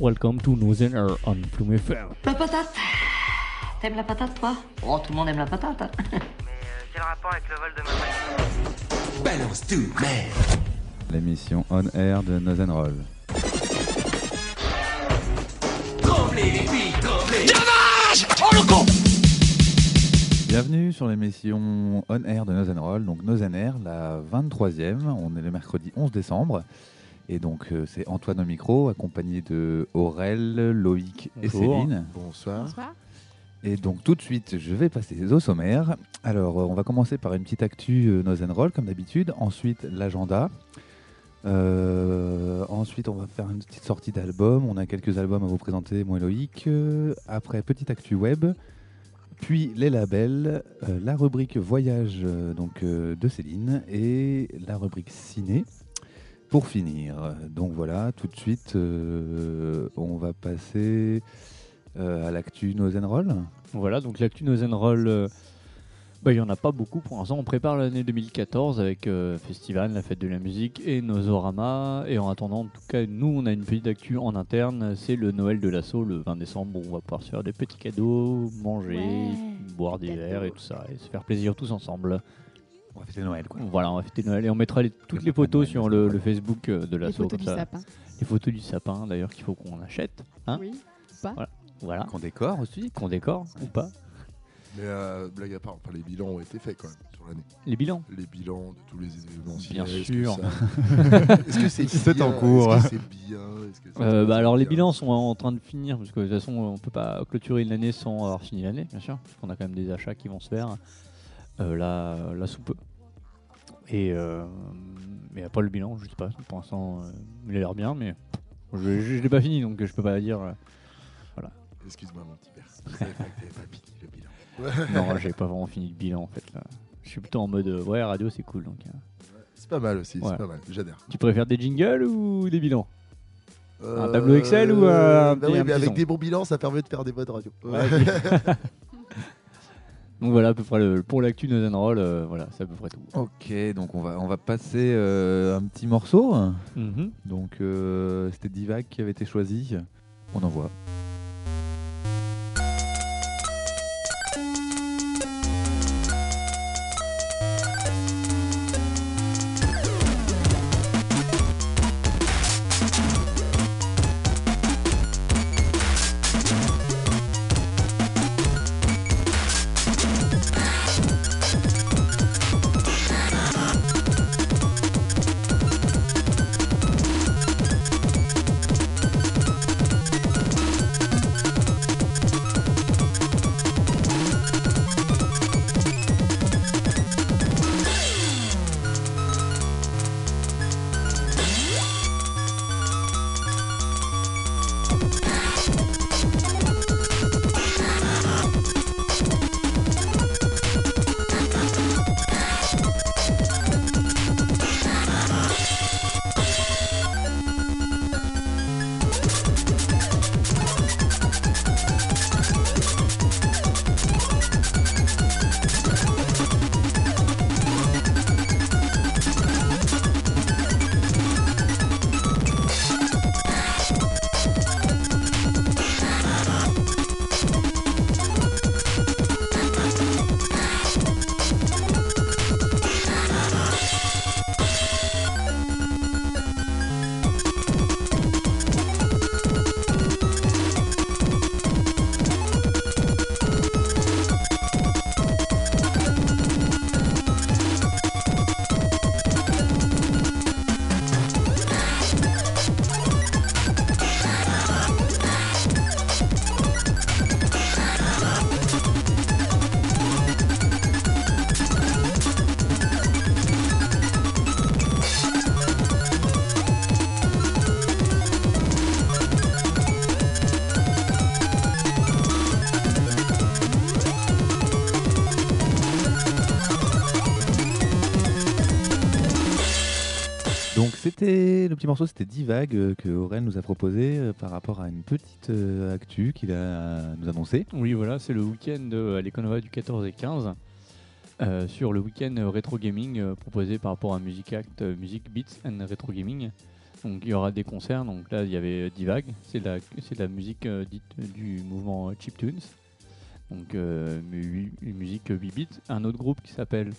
Welcome to Nozener on Plume FM. La patate T'aimes la patate, toi? Oh, tout le monde aime la patate. hein. Mais euh, quel rapport avec le vol de ma Balance tout, merde L'émission On Air de Nozenroll. Tremblez les filles, tremblez Bienvenue sur l'émission On Air de Nozenroll, donc Nozen Air, la 23e. On est le mercredi 11 décembre. Et donc, euh, c'est Antoine au micro, accompagné de Aurel, Loïc et Bonjour. Céline. Bonsoir. Et donc, tout de suite, je vais passer au sommaire. Alors, euh, on va commencer par une petite actu euh, Nozenroll, comme d'habitude. Ensuite, l'agenda. Euh, ensuite, on va faire une petite sortie d'album. On a quelques albums à vous présenter, moi et Loïc. Euh, après, petite actu web. Puis les labels, euh, la rubrique voyage euh, donc, euh, de Céline et la rubrique ciné. Pour finir, donc voilà, tout de suite, euh, on va passer euh, à l'actu Nozenroll. Voilà, donc l'actu Nozenroll, euh, bah, il n'y en a pas beaucoup pour l'instant. On prépare l'année 2014 avec euh, Festival, la fête de la musique et Nosorama. Et en attendant, en tout cas, nous, on a une petite actu en interne. C'est le Noël de l'assaut le 20 décembre. où on va pouvoir se faire des petits cadeaux, manger, Ouais, boire des verres et tout ça. Et se faire plaisir tous ensemble. On va fêter Noël, quoi. Voilà, on va fêter Noël et on mettra les- toutes Le les photos sur le, Facebook euh, de Les l'assaut. photos comme du ça. sapin. Les photos du sapin, d'ailleurs, qu'il faut qu'on achète. Hein oui, pas. Voilà, Qu'on décore aussi. qu'on décore ou pas. Mais euh, blague à part, enfin, les bilans ont été faits quand même sur l'année. Les bilans. Les bilans de tous les événements. Bien ciné, sûr. Est-ce que ça- Est-ce que c'est C'est bien en cours. Est-ce que c'est bien Est-ce que c'est- Euh, bah, alors les bien bilans sont en train de finir parce que de toute façon on peut pas clôturer une année sans avoir fini l'année bien sûr parce qu'on a quand même des achats qui vont se faire euh, là, là sous peu et euh, mais après le bilan je sais pas pour l'instant euh, il a l'air bien mais je, je, je l'ai pas fini donc je peux pas dire euh, Excuse-moi, mon petit père. Pas fini le bilan. non j'ai pas vraiment fini le bilan en fait là je suis plutôt en mode ouais radio c'est cool donc. C'est pas mal aussi, Ouais. c'est pas mal. J'adhère. tu préfères des jingles ou des bilans? Euh, tableau Excel ou un bah petit- oui, un mais avec son? des bons bilans, ça permet de faire des bonnes radios. donc voilà à peu près le, pour l'actu de Roll euh, voilà c'est à peu près tout Ok, donc on va, on va passer euh, un petit morceau. Mhm. Donc euh, c'était Divac qui avait été choisi. On envoie. Donc petit morceau, c'était Divag euh, que Aurel nous a proposé euh, par rapport à une petite euh, actu qu'il a nous annoncé. Oui, voilà, c'est le week-end à l'Econova du 14 et 15. euh, sur le week-end rétro gaming proposé par rapport à Music Act, Music Beats and Retro Gaming. Donc il y aura des concerts. Donc là, il y avait Divag, c'est de la, c'est de la musique dite du mouvement Chiptunes. Donc une musique 8 bits. Un autre groupe qui s'appelle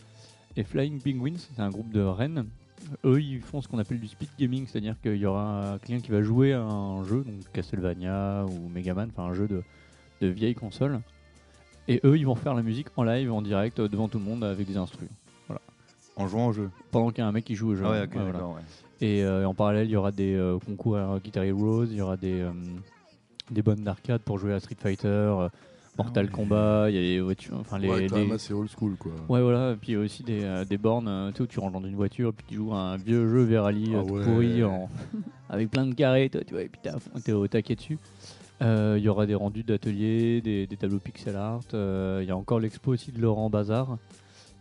Flying Penguins, c'est un groupe de Rennes. Eux, ils font ce qu'on appelle du speed gaming, c'est-à-dire qu'il y aura quelqu'un qui va jouer à un jeu, donc Castlevania ou Megaman, enfin un jeu de, de vieille console. Et eux, ils vont faire la musique en live, en direct, devant tout le monde avec des instruments. En jouant au jeu. Pendant qu'il y a un mec qui joue au jeu. Ah ouais, ok, Ouais, voilà. d'accord, ouais. Et euh, en parallèle, il y aura des euh, concours à Guitar Heroes, il y aura des, euh, des bonnes d'arcade pour jouer à Street Fighter, Mortal. Kombat, il y a les voitures, enfin les, Ouais, quand les- même assez old school, quoi. Ouais, voilà, et puis il y a aussi des, euh, des bornes euh, où tu rentres dans une voiture, puis tu joues à un vieux jeu Verali Ah euh, ouais. pourri, en- avec plein de carrés, toi, tu vois, et puis t'es au taquet dessus. Euh, Il y aura des rendus d'ateliers, des, des tableaux pixel art. euh, Il y a encore l'expo aussi de Laurent Bazar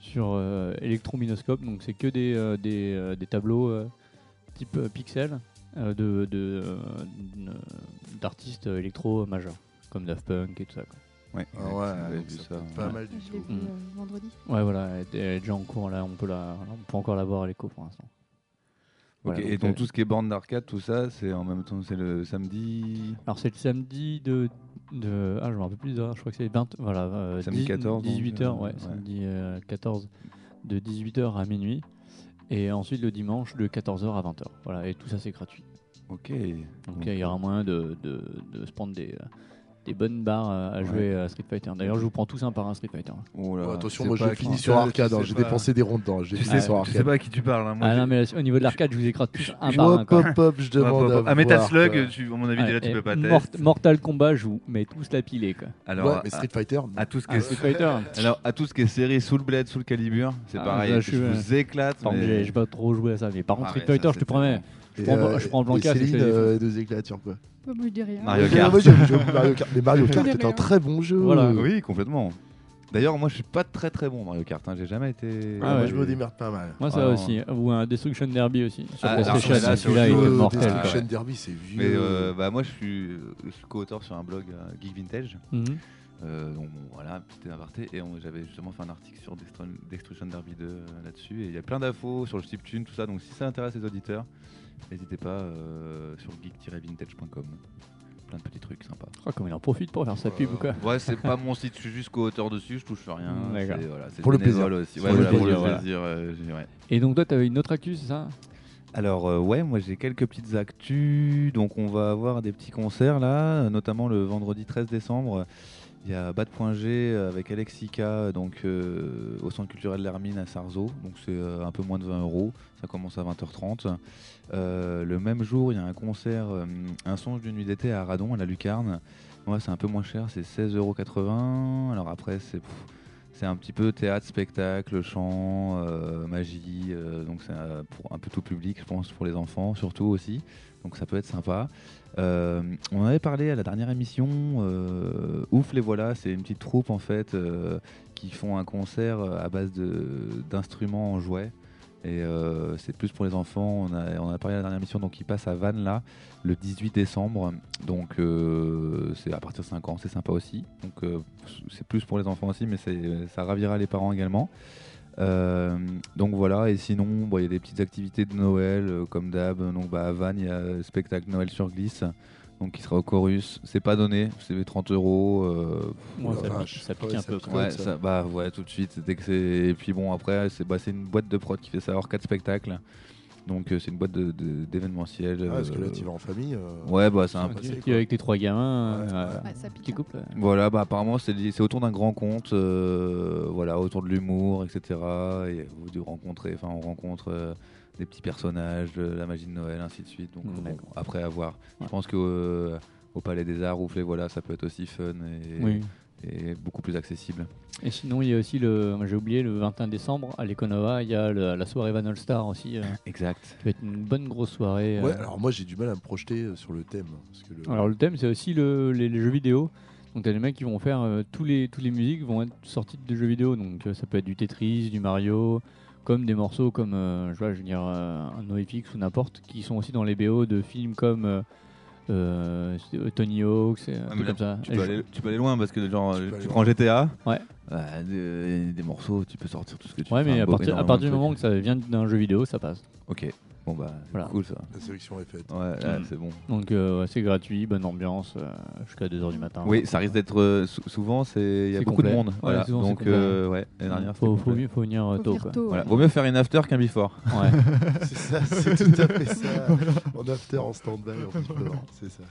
sur euh, Electrominoscope, donc c'est que des, des, des tableaux type pixel euh, de, d'artistes électro majeurs, comme Daft Punk et tout ça. quoi. Ouais, Ah ouais, donc vu ça pas Ouais. mal du Je l'ai tout. vu euh, vendredi. Ouais, voilà, elle est- déjà en cours là, on peut, la, on peut encore la voir à l'écho pour l'instant. Ok, Voilà, et donc, donc euh, tout ce qui est borne d'arcade, tout ça, c'est en même temps, c'est le samedi. Alors c'est le samedi de, de ah je me rappelle plus des horaires, je crois que c'est 20 voilà euh, Samedi 14, donc, 18h euh, ouais, ouais. samedi euh, 14 de 18h à minuit et ensuite le dimanche de 14h à 20h. Voilà et tout ça c'est gratuit. Ok. Donc euh, il y aura moyen de, de, de se prendre des, euh, des bonnes barres à, à jouer à Street Fighter. D'ailleurs je vous prends tous un par un Street Fighter. Oh là, Ouais, attention, moi sais je pas finis qui- sur arcade, hein, sais j'ai pas- dépensé des ronds dedans, j'ai Tu fini sais, sur tu sais arcade. pas à qui tu parles. hein, moi, Ah j'ai- non mais là, au niveau de l'arcade je vous écrase tous un Je par un. quoi. pop-up, je demande Ah, Metal Slug, à mon avis, déjà, tu peux pas tester. Mortal Kombat je vous mets tous la pilée quoi. Alors, mais Street Fighter, à tout ce qui Ah, est Street Fighter. Alors, à tout ce qui est série sous le bled, sous le calibre, c'est Ah, pareil. je je vous éclate. Enfin, mais- j'ai j'ai pas trop joué à ça mais par contre Street Fighter je te promets. Et, prends- euh, je prends et Blanca, c'est Céline, euh, deux éclatures, quoi. Bah, moi, je dis rien. Mario Kart. moi, Mario Kart. Mais Mario Kart est un très bon jeu. Voilà. Oui, complètement. D'ailleurs, moi, je suis pas très très bon Mario Kart. hein. J'ai jamais été. Ouais, Ah moi, ouais. je me démerde pas mal. Moi, ça Ah, aussi. Ou un Destruction Derby aussi. Sur Ah, PlayStation, alors, là, sur celui-là, il le est jeu, mortel. quoi. Destruction Derby, c'est vieux. Mais euh, bah, moi, je suis, je suis co-auteur sur un blog euh, Geek Vintage. Mhm. Euh, donc bon, voilà, petit aparté. Et j'avais justement fait un article sur Destru- Destruction Derby 2 euh, là-dessus. Et il y a plein d'infos sur le chiptune, tout ça. Donc si ça intéresse les auditeurs, n'hésitez pas euh, sur geek-vintage.com. Plein de petits trucs sympas. Oh, comme il en profite pour faire sa pub ou quoi. Ouais, c'est pas mon site, je suis juste co-auteur dessus, je touche rien. Mm, d'accord. Voilà, Pour le plaisir. aussi. Pour Ouais, le voilà, pour le plaisir, voilà. plaisir. euh, j'ai- ouais. Et donc, toi, t'avais une autre actu, c'est ça? Alors euh, ouais, moi j'ai quelques petites actus. Donc on va avoir des petits concerts là, euh, notamment le vendredi 13 décembre. Il y a Bad.g avec Alexica donc euh, au centre culturel L'Hermine à Sarzeau. Donc c'est euh, un peu moins de 20 euros. Ça commence à 20h30. Euh, le même jour, il y a un concert, euh, un songe d'une nuit d'été à Radon, à la Lucarne. C'est un peu moins cher, c'est 16,80€. Alors après, c'est c'est un petit peu théâtre, spectacle, chant, euh, magie. euh, donc c'est euh, pour un peu tout public, je pense, pour les enfants surtout aussi. Donc ça peut être sympa. Euh, on en avait parlé à la dernière émission. euh, Ouf les voilà, c'est une petite troupe en fait euh, qui font un concert à base d'instruments en jouets. Et c'est plus pour les enfants. On a, a parlé à la dernière émission, donc ils passent à Vannes là le 18 décembre. Donc c'est à partir de 5 ans, c'est sympa aussi. Donc c'est plus pour les enfants aussi, mais ça ravira les parents également. Euh, donc voilà, et sinon, bon, il y a des petites activités de Noël, euh, comme d'hab. Donc bah, à Vannes, il y a le spectacle Noël sur glisse, donc qui sera au chorus. C'est pas donné, c'est 30 euros. euh, Ouais, ça, pique, ça pique Ouais, un ça peu. pique. quoi. Ouais, ça. ça, bah ouais, tout de suite. Dès que c'est et puis bon après c'est bah, c'est une boîte de prod qui fait ça hors quatre spectacles. Donc euh, c'est une boîte de- de- d'événementiel. Ah, parce que là, euh, tu vas en famille. euh, Ouais, bah c'est un peu. Tu- avec tes trois gamins, Ouais, euh, ouais. Ouais, ça pique. petit couple. Voilà, bah apparemment c'est lié- c'est autour d'un grand conte, euh, voilà, autour de l'humour, etc. Et vous de rencontrer, enfin on rencontre euh, des petits personnages, de la magie de Noël, ainsi de suite. Donc Mm, bon, d'accord. après à voir. Ouais. Je pense que euh, au Palais des Arts, Ouflé, voilà, ça peut être aussi fun et, Oui. Et beaucoup plus accessible. Et sinon, il y a aussi le, j'ai oublié, le 21 décembre à l'Econova, il y a le- la soirée Van All Star aussi, euh, Exact. qui va être une bonne grosse soirée. euh. Ouais, alors moi, j'ai du mal à me projeter euh, sur le thème. Parce que le- Alors le thème c'est aussi le- les, les jeux vidéo. Donc t'as des mecs qui vont faire euh, tous les tous les musiques vont être sorties de jeux vidéo. Donc euh, ça peut être du Tetris, du Mario, comme des morceaux comme euh, je vois, je veux dire euh, un NoFX ou n'importe, qui sont aussi dans les BO de films comme euh, Tony Hawk, c'est un Ouais, truc mais là, comme ça. Tu peux, aller, tu peux aller loin parce que genre Tu prends GTA. Ouais. Des, des morceaux, tu peux sortir tout ce que tu Ouais, veux. mais Enfin, à partir, à partir du moment que ça vient d'un jeu vidéo, ça passe. Ok, bon bah, Voilà. cool ça. La sélection est faite. Ouais, Mm. c'est bon. Donc euh, ouais, c'est gratuit, bonne ambiance, euh, jusqu'à 2h du matin. Oui, ça risque d'être euh, sou- souvent, c'est il y a beaucoup complet. de monde. Ouais, voilà. souvent, Donc euh, ouais, l'année dernière, faut, faut, mieux- faut venir euh, Faut tôt. Quoi. tôt, Voilà. ouais. Vaut mieux faire une after qu'un before. Ouais. C'est ça, c'est tout à fait ça. En after, en stand-by, en before, c'est ça.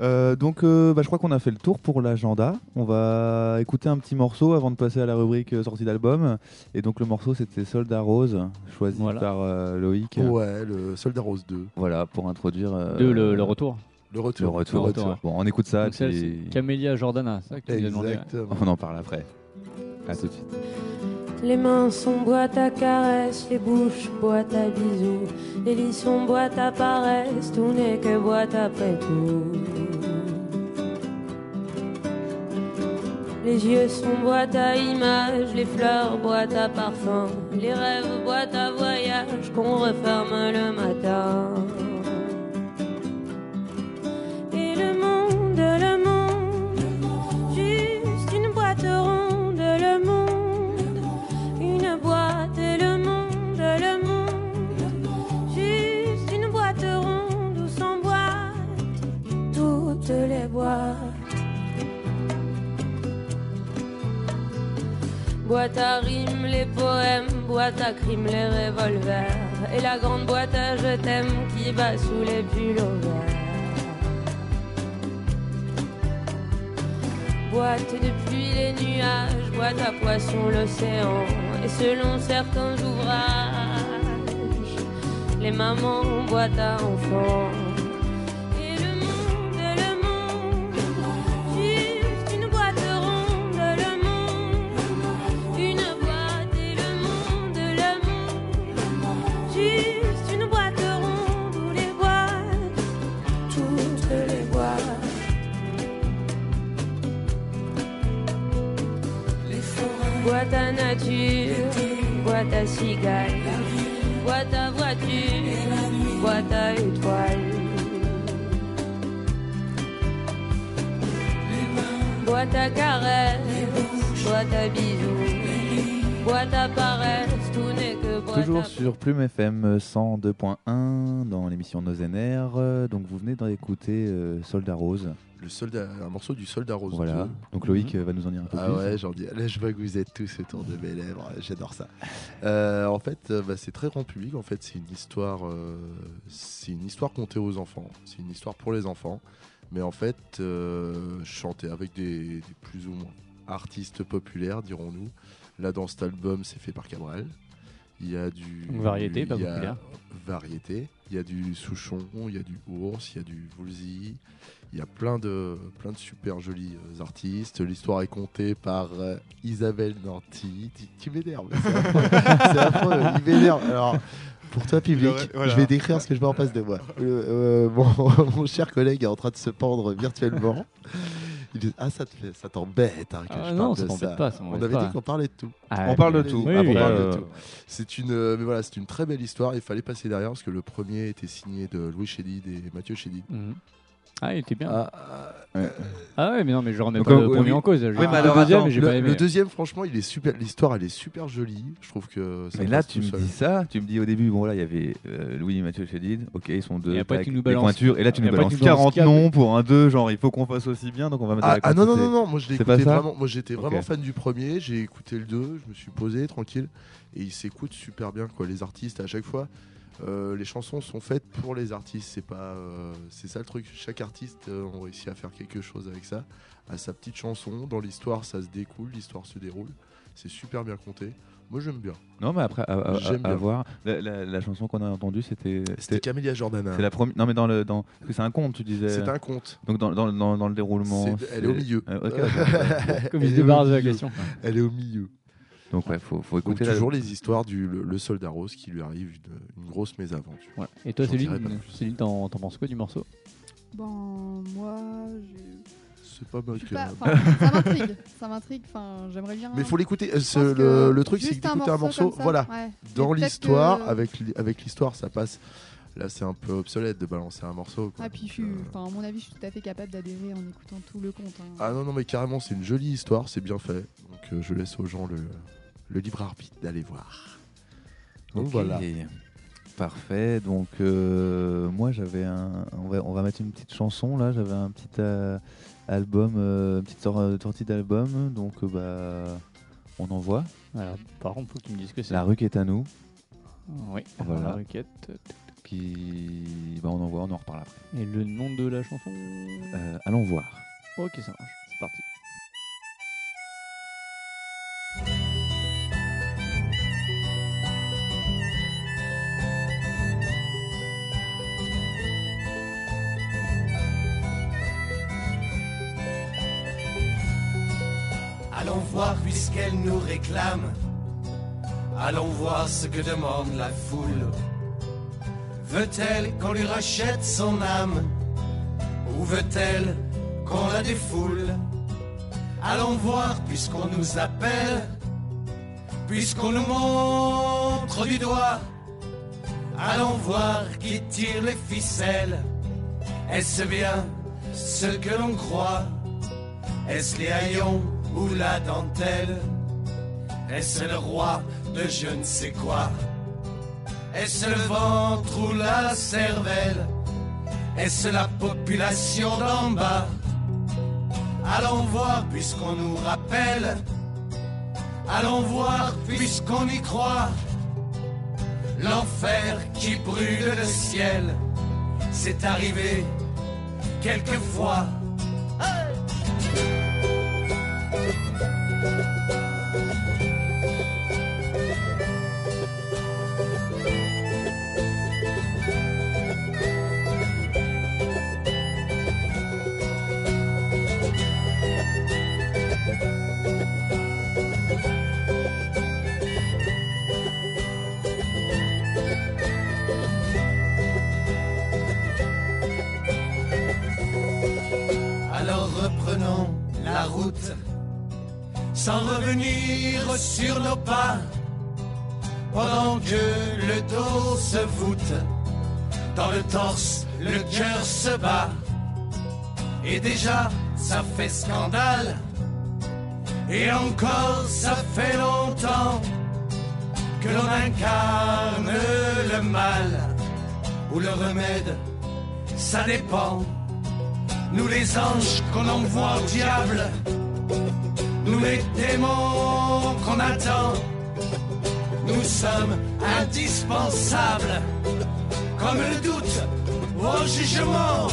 Euh, donc, euh, bah, je crois qu'on a fait le tour pour l'agenda. On va écouter un petit morceau avant de passer à la rubrique euh, sortie d'album. Et donc, le morceau, c'était Soldat Rose, choisi Voilà. par euh, Loïc. Ouais, le Soldat Rose 2. Voilà, pour introduire euh, De le, le retour. Le retour. le retour. Le retour, ouais. Bon, on écoute ça. Donc puis c'est Camélia Jordana, c'est ça que tu nous as demandé. ouais. Exactement. On en parle après. À tout de suite. Les mains sont boîte à caresses, les bouches boîte à bisous, les lits sont boîte à paresse, tout n'est que boîte après tout. Les yeux sont boîte à images, les fleurs boîte à parfum, les rêves boîte à voyage qu'on referme le matin. Et le monde, Boîte à rimes, les poèmes, boîte à crimes, les revolvers, et la grande boîte à je t'aime qui bat sous les pulls verts. Boîte de pluie, les nuages, boîte à poissons, l'océan, et selon certains ouvrages, les mamans boîte à enfants. Plume FM 102.1 dans l'émission Nos NR. Euh, Donc, vous venez d'écouter euh, Soldat Rose. Le soldat, un morceau du Soldat Rose Voilà. 2. Donc, Loïc euh, va nous en dire un peu Ah plus. ouais, j'en dis. Là, je vois que vous êtes tous autour de mes lèvres. J'adore ça. Euh, en fait, euh, bah, c'est très grand public. En fait, c'est une histoire. euh, c'est une histoire contée aux enfants. C'est une histoire pour les enfants. Mais en fait, euh, chanté avec des, des plus ou moins artistes populaires, dirons-nous. Là, dans cet album, c'est fait par Cabral. Il y a du. Donc, variété, pas a populaire. Variété. Il y a du Souchon, il y a du Ours, il y a du Woolsey. Il y a plein de, plein de super jolis euh, artistes. L'histoire est contée par euh, Isabelle Nanty. Tu, tu m'énerves. C'est affreux. Il m'énerve. Alors, pour toi, public, aurait- voilà. je vais décrire ce que je vois en face de moi. Le- euh, mon, mon cher collègue est en train de se pendre virtuellement. Il dit, ah, ça te fait- ça t'embête hein, que Ah je non, parle ça de ça. pas, ça On avait pas. dit qu'on parlait de tout. Ah, On parle de mais- tout. Oui, Après, oui, On parle euh, de tout. C'est une, euh, mais voilà, c'est une très belle histoire. Il fallait passer derrière parce que le premier était signé de Louis Chédid et Mathieu Chédid. Mhm. Ah, il était bien. Ah, Ouais. Ah ouais, mais non, mais je remets Donc, pas euh, le oui, premier oui. en cause. Oui, le deuxième, attends, mais j'ai le, pas aimé. le deuxième, franchement, il est super. L'histoire, elle est super jolie. Je trouve que. Ça Mais là, tu me seul. dis ça, tu me dis au début, bon là, il y avait euh, Louis et Mathieu Chédid, ok, ils sont deux, Et après, tu nous des balances- pointures, et là, tu et nous balances tu nous balances 40 quatre. noms pour un 2, genre il faut qu'on fasse aussi bien, donc on va mettre Ah, la ah non, non, non, non, moi je écouté vraiment. Moi j'étais vraiment fan du premier, j'ai écouté le 2, je me suis posé tranquille et il s'écoute super bien quoi. Les artistes à chaque fois, euh, les chansons sont faites pour les artistes, c'est pas. euh, c'est ça le truc. Chaque artiste euh, a réussi à faire quelque chose avec ça, à sa petite chanson. Dans l'histoire, ça se découle, l'histoire se déroule. C'est super bien compté. Moi j'aime bien. Non, mais après, à, à- J'aime à bien. voir. La, la- la chanson qu'on a entendue, c'était. C'était Camélia Jordana. C'est la première. Non, mais dans le. Dans... parce que C'est un conte, tu disais. C'est un conte. Donc dans, dans, dans, dans le déroulement. Elle est au milieu. Euh, ok, d'accord. Comme Elle il se débarrasse de la question. Elle est au milieu. Donc ouais, faut, faut Donc écouter la- toujours les histoires du le, le soldat rose qui lui arrive une, une grosse mésaventure. Et toi, Céline. Céline t'en t'en penses quoi du morceau? Bon, moi, C'est pas mal ça m'intrigue. Ça m'intrigue. Enfin, j'aimerais bien. Mais il faut l'écouter. Euh, le, truc, c'est que un morceau, ça, voilà, ouais. dans l'histoire, que- avec, avec l'histoire, ça passe. Là, c'est un peu obsolète de balancer un morceau. quoi. Ah, puis je Donc, suis, euh, enfin, à mon avis, je suis tout à fait capable d'adhérer en écoutant tout le compte. hein. Ah non, non, mais carrément, c'est une jolie histoire, c'est bien fait. Donc euh, je laisse aux gens le, le libre arbitre d'aller voir. Donc Ok. voilà. Parfait. Donc euh, moi j'avais un, on va, on va mettre une petite chanson là. J'avais un petit euh, album, euh, une petite sor- sortie d'album. Donc euh, bah on envoie. Alors, par contre, faut que tu me dises que c'est. La rue qui est à nous. Oui, Voilà. la requête. Puis bah on envoie, on en reparle après. Et le nom de la chanson? Euh, allons voir. Ok, ça marche. C'est parti. Allons voir ce que demande la foule. Veut-elle qu'on lui rachète son âme? Ou veut-elle qu'on la défoule? Allons voir puisqu'on nous appelle, puisqu'on nous montre du doigt. Allons voir qui tire les ficelles. Est-ce bien ce que l'on croit? Est-ce les haillons ou la dentelle? Est-ce le roi de je ne sais quoi. Est-ce le ventre ou la cervelle. Est-ce la population d'en bas. Allons voir puisqu'on nous rappelle. Allons voir puisqu'on y croit. L'enfer qui brûle le ciel. C'est arrivé quelquefois sans revenir sur nos pas pendant que le dos se voûte dans le torse le cœur se bat. Et déjà ça fait scandale et encore ça fait longtemps que l'on incarne le mal ou le remède ça dépend. Nous les anges qu'on envoie au diable, nous les démons qu'on attend, nous sommes indispensables, comme le doute au jugement.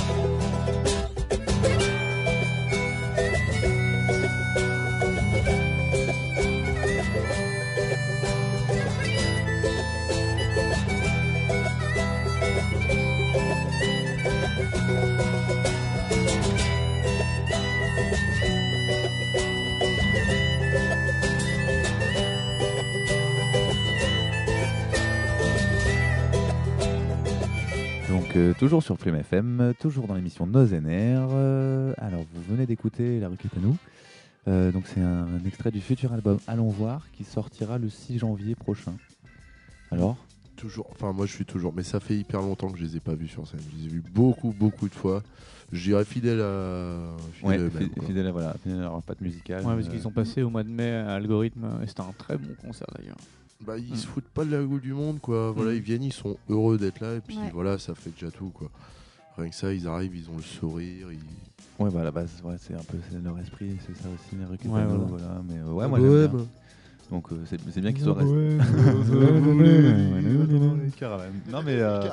Euh, toujours sur Prime FM, euh, toujours dans l'émission Nos NR. euh, alors vous venez d'écouter La rue qui est à nous. Euh, donc c'est un, un extrait du futur album Allons voir qui sortira le 6 janvier prochain. Alors Toujours, enfin moi je suis toujours, mais ça fait hyper longtemps que je les ai pas vus sur scène. Je les ai vus beaucoup, beaucoup de fois. Je dirais fidèle à, fidèle Ouais, fidèle à voilà, fidèle à leur patte musicale. Ouais, parce euh, qu'ils ont passé au mois de mai à Algorithme et c'était un très bon concert d'ailleurs. Bah, ils Mm. se foutent pas de la gueule du monde, quoi. Voilà, Mm. ils viennent, ils sont heureux d'être là, et puis Ouais. voilà, ça fait déjà tout, quoi. Rien que ça, ils arrivent, ils ont le sourire. Ils... Ouais, bah à la base, ouais, c'est un peu c'est leur esprit, c'est ça aussi, qui est Ouais, voilà. voilà. Mais euh, ouais, Ah, moi j'aime bohème. bien. Donc euh, c'est c'est bien qu'ils soient restés. Non mais euh,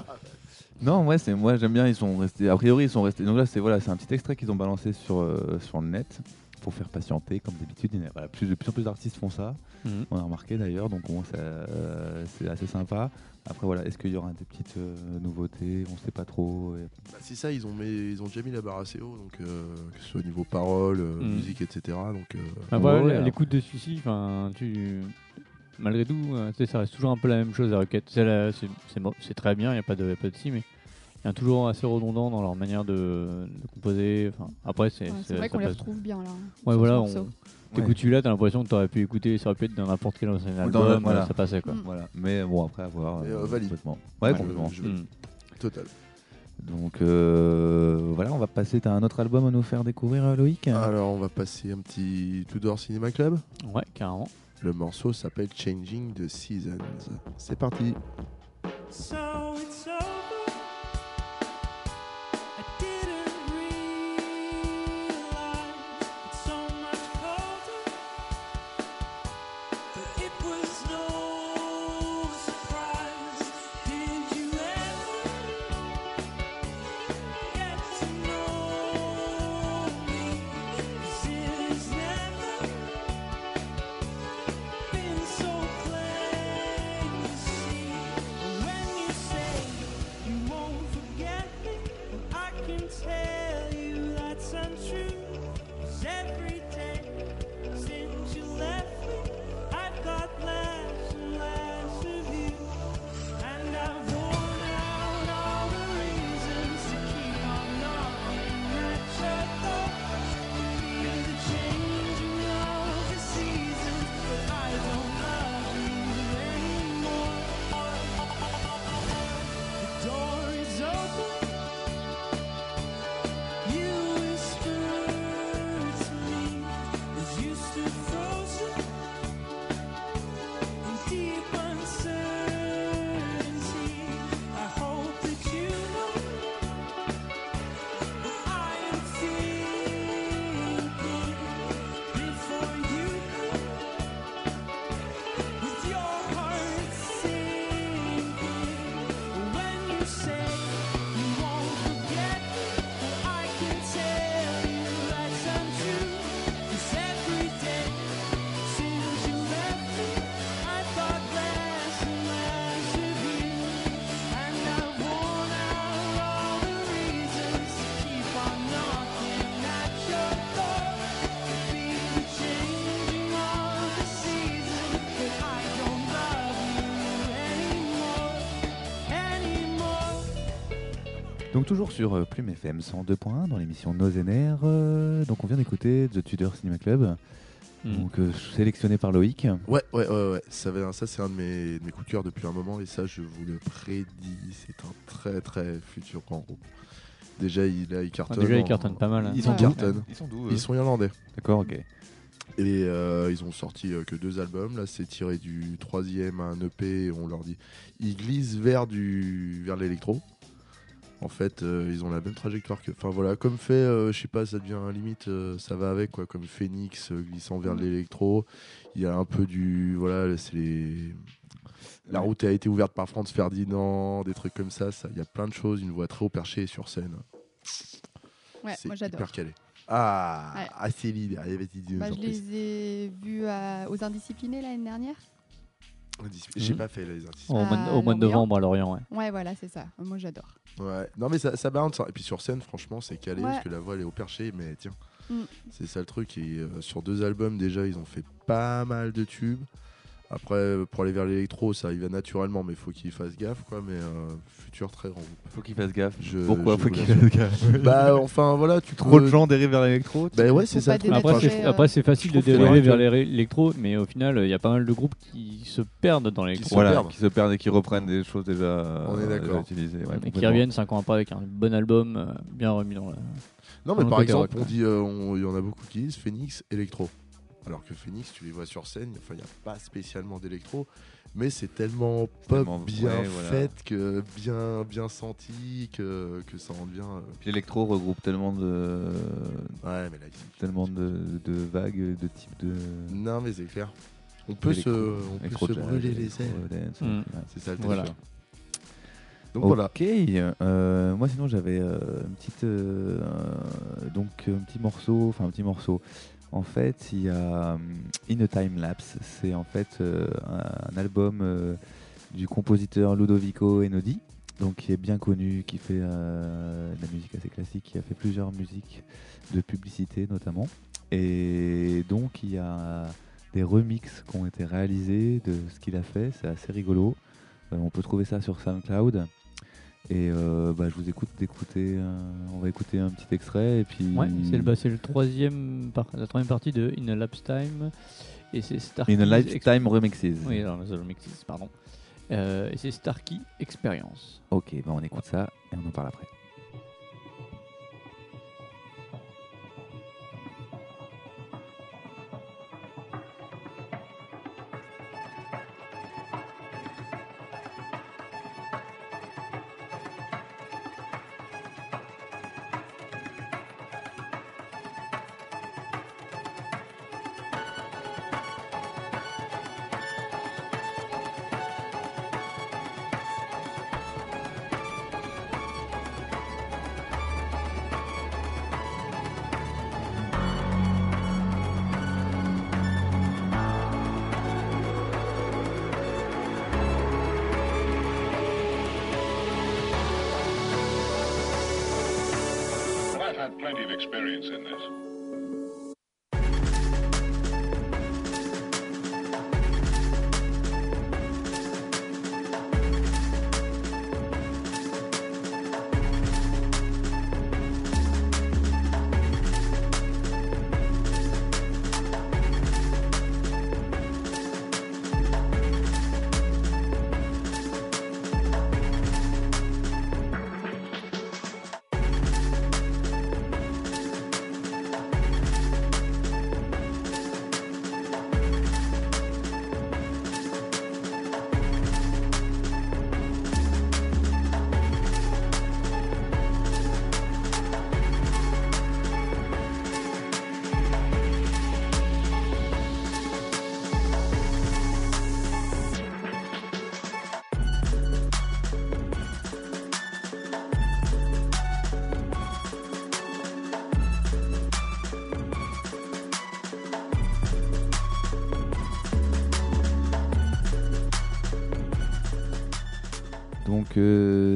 non ouais c'est moi j'aime bien ils sont restés a priori ils sont restés donc là c'est voilà c'est un petit extrait qu'ils ont balancé sur euh, sur le net faire patienter comme d'habitude Il y en a- voilà, plus de plus en plus d'artistes font ça Mhm. on a remarqué d'ailleurs donc bon, euh, c'est assez sympa après voilà est-ce qu'il y aura des petites euh, nouveautés? On sait pas trop et- Bah, c'est ça, ils ont, mis, ils ont déjà mis la barre assez haut, donc, euh, que ce soit au niveau paroles, euh, Mm. musique, etc. Donc, euh, Bah, voilà, Ouais, alors. l'écoute de celui-ci, enfin, tu... malgré tout, euh, ça reste toujours un peu la même chose à Rocket. C'est c'est- c'est c'est très bien, il n'y a pas de, pas de si, mais y a toujours assez redondant dans leur manière de, de composer. Enfin, après, c'est Ouais, vrai qu'on les retrouve bien là. Ouais, voilà, on-. T'écoutes celui-là, t'as l'impression que t'aurais pu écouter, ça aurait pu être dans n'importe quel ancien Dans album, le- voilà. ça passait quoi. Mm. voilà mais bon après à voir Mais, euh, euh, valide. complètement ouais Ouais, complètement je- je- Mm. Total. Donc euh, voilà, on va passer. T'as un autre album à nous faire découvrir, euh, Loïc? Alors, on va passer un petit Tudor Cinema Club. Ouais, carrément. Le morceau s'appelle Changing the Seasons. C'est parti. So it's over. Donc toujours sur euh, Plume FM 102.1 dans l'émission Nos euh, donc on vient d'écouter The Tudor Cinema Club, Mm. donc euh, sélectionné par Loïc. Ouais, ouais, ouais, ouais. Ça, c'est un de mes, de mes coups de cœur depuis un moment et ça, je vous le prédis, c'est un très très futur grand groupe. Déjà, il, là, il Ah, cartonne. déjà, ils en- cartonnent pas mal. hein. Ils Ouais. cartonnent. Ils sont d'où Ils sont irlandais. D'accord, ok. Et euh, ils ont sorti euh, que deux albums. Là, c'est tiré du troisième à un EP. Et on leur dit, ils glissent vers du vers l'électro. En fait, euh, ils ont la même trajectoire que. Enfin voilà, comme fait, euh, je sais pas, ça devient limite, euh, ça va avec quoi, comme Phoenix glissant vers l'électro. Il y a un peu du, voilà, c'est les. La route a été ouverte par Franz Ferdinand, des trucs comme ça. ça. Il y a plein de choses. Une voix très haut perchée sur scène. Ouais, c'est moi j'adore. hyper calé. Ah, Ouais. ah Céline, allez, vas-y, dis-nous Bah, en je plus. les ai vus à- aux Indisciplinés l'année dernière. J'ai pas fait les artistes. Au, mois de, à au mois de Lorient. novembre à Lorient, ouais. Ouais, voilà, c'est ça. Moi j'adore. Ouais, non mais ça, ça balance. ça. Et puis sur scène, franchement, c'est calé Ouais. parce que la voix elle est au perché. Mais tiens, Mm. c'est ça le truc. Et euh, sur deux albums déjà, ils ont fait pas mal de tubes. Après, euh, pour aller vers l'électro, ça y va naturellement, mais il faut qu'ils fassent gaffe, quoi. Mais euh, futur très grand groupe. Faut qu'il fasse gaffe. Je- Pourquoi je faut qu'il fasse gaffe bah, enfin voilà, tu Trop de gens dérivent vers l'électro. Bah ouais, c'est ça. Après, c'est euh, facile de dériver vers l'électro, mais au final, il y a pas mal de groupes qui se perdent dans l'électro. Voilà, qui se perdent et qui reprennent des choses déjà, On est déjà d'accord. utilisées. ouais, et qui reviennent 5 ans après avec un bon album euh, bien remis dans la. Non, mais par exemple, on dit, euh, on- il y en a beaucoup qui disent Phoenix électro. Alors que Phoenix, tu les vois sur scène, enfin, il n'y a pas spécialement d'électro, mais c'est tellement pop Tellement- bien ouais, voilà. fait, que bien, bien senti, que, que ça en devient. euh, Puis l'électro regroupe tellement de, Ouais, mais là, tellement de, de vagues, de types de. Non, mais c'est clair. On peut se, on peut se brûler les ailes. Mm. C'est ça le truc. Voilà. Donc voilà. Ok. euh, moi sinon j'avais euh, une petite euh, donc un petit morceau, enfin un petit morceau. En fait, il y a hum, In a Time Lapse. C'est en fait euh, un, album euh, du compositeur Ludovico Einaudi, donc qui est bien connu, qui fait euh, de la musique assez classique, qui a fait plusieurs musiques de publicité notamment. Et donc il y a des remixes qui ont été réalisés de ce qu'il a fait. C'est assez rigolo. Euh, on peut trouver ça sur SoundCloud. Et euh, bah, je vous écoute d'écouter. euh, on va écouter un petit extrait et puis. Ouais, c'est le, bah, le troisième par- la troisième partie de In a Lapse Time. Et c'est cet In a Lifetime Remixes. Oui, alors, The Remixes, pardon. Euh, et c'est Starkey Experience. Ok, ben on écoute ça et on en parle après. Plenty of experience in this.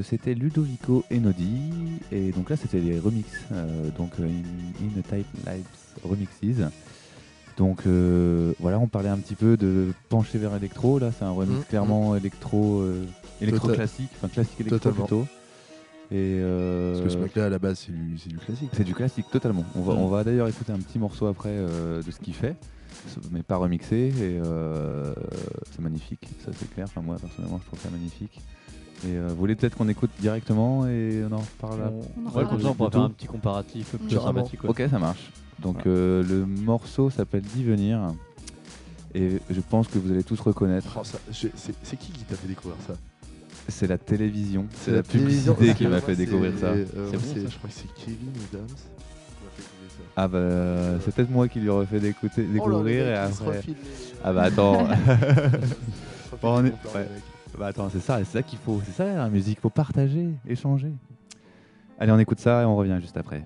C'était Ludovico Enodi et donc là c'était les remixes, euh, donc euh, in, in a Type Lives Remixes. Donc euh, voilà, on parlait un petit peu de pencher vers électro. Là, c'est un remix Mm, clairement électro, euh, électro Total- classique, enfin classique électro Totalement. plutôt. Et euh, Parce que ce mec-là, à la base, c'est du, classique. c'est du classique totalement. On va, Mm. on va d'ailleurs écouter un petit morceau après euh, de ce qu'il fait, mais pas remixé. Et euh, c'est magnifique, ça c'est clair. Enfin, moi personnellement, je trouve ça magnifique. Et euh, vous voulez peut-être qu'on écoute directement et on en reparle là On, On ouais, comme ça, on pourra faire un petit comparatif plus sympathique. ouais. Ok, ça marche. Donc Voilà. euh, le morceau s'appelle Divenir. Et je pense que vous allez tous reconnaître. Oh, c'est qui qui t'a fait découvrir ça? C'est la télévision. C'est la la télévision. publicité qui m'a fait découvrir ça. euh, C'est bon, ça. Je crois que c'est Kevin Adams qui m'a fait découvrir ça. Ah bah c'est peut-être moi qui lui aurais fait d'écouter- Oh là, découvrir et après. Ah bah attends. Bon, on est- ouais. Bah attends, c'est ça, c'est ça qu'il faut, c'est ça la musique, faut partager, échanger. Allez, on écoute ça et on revient juste après.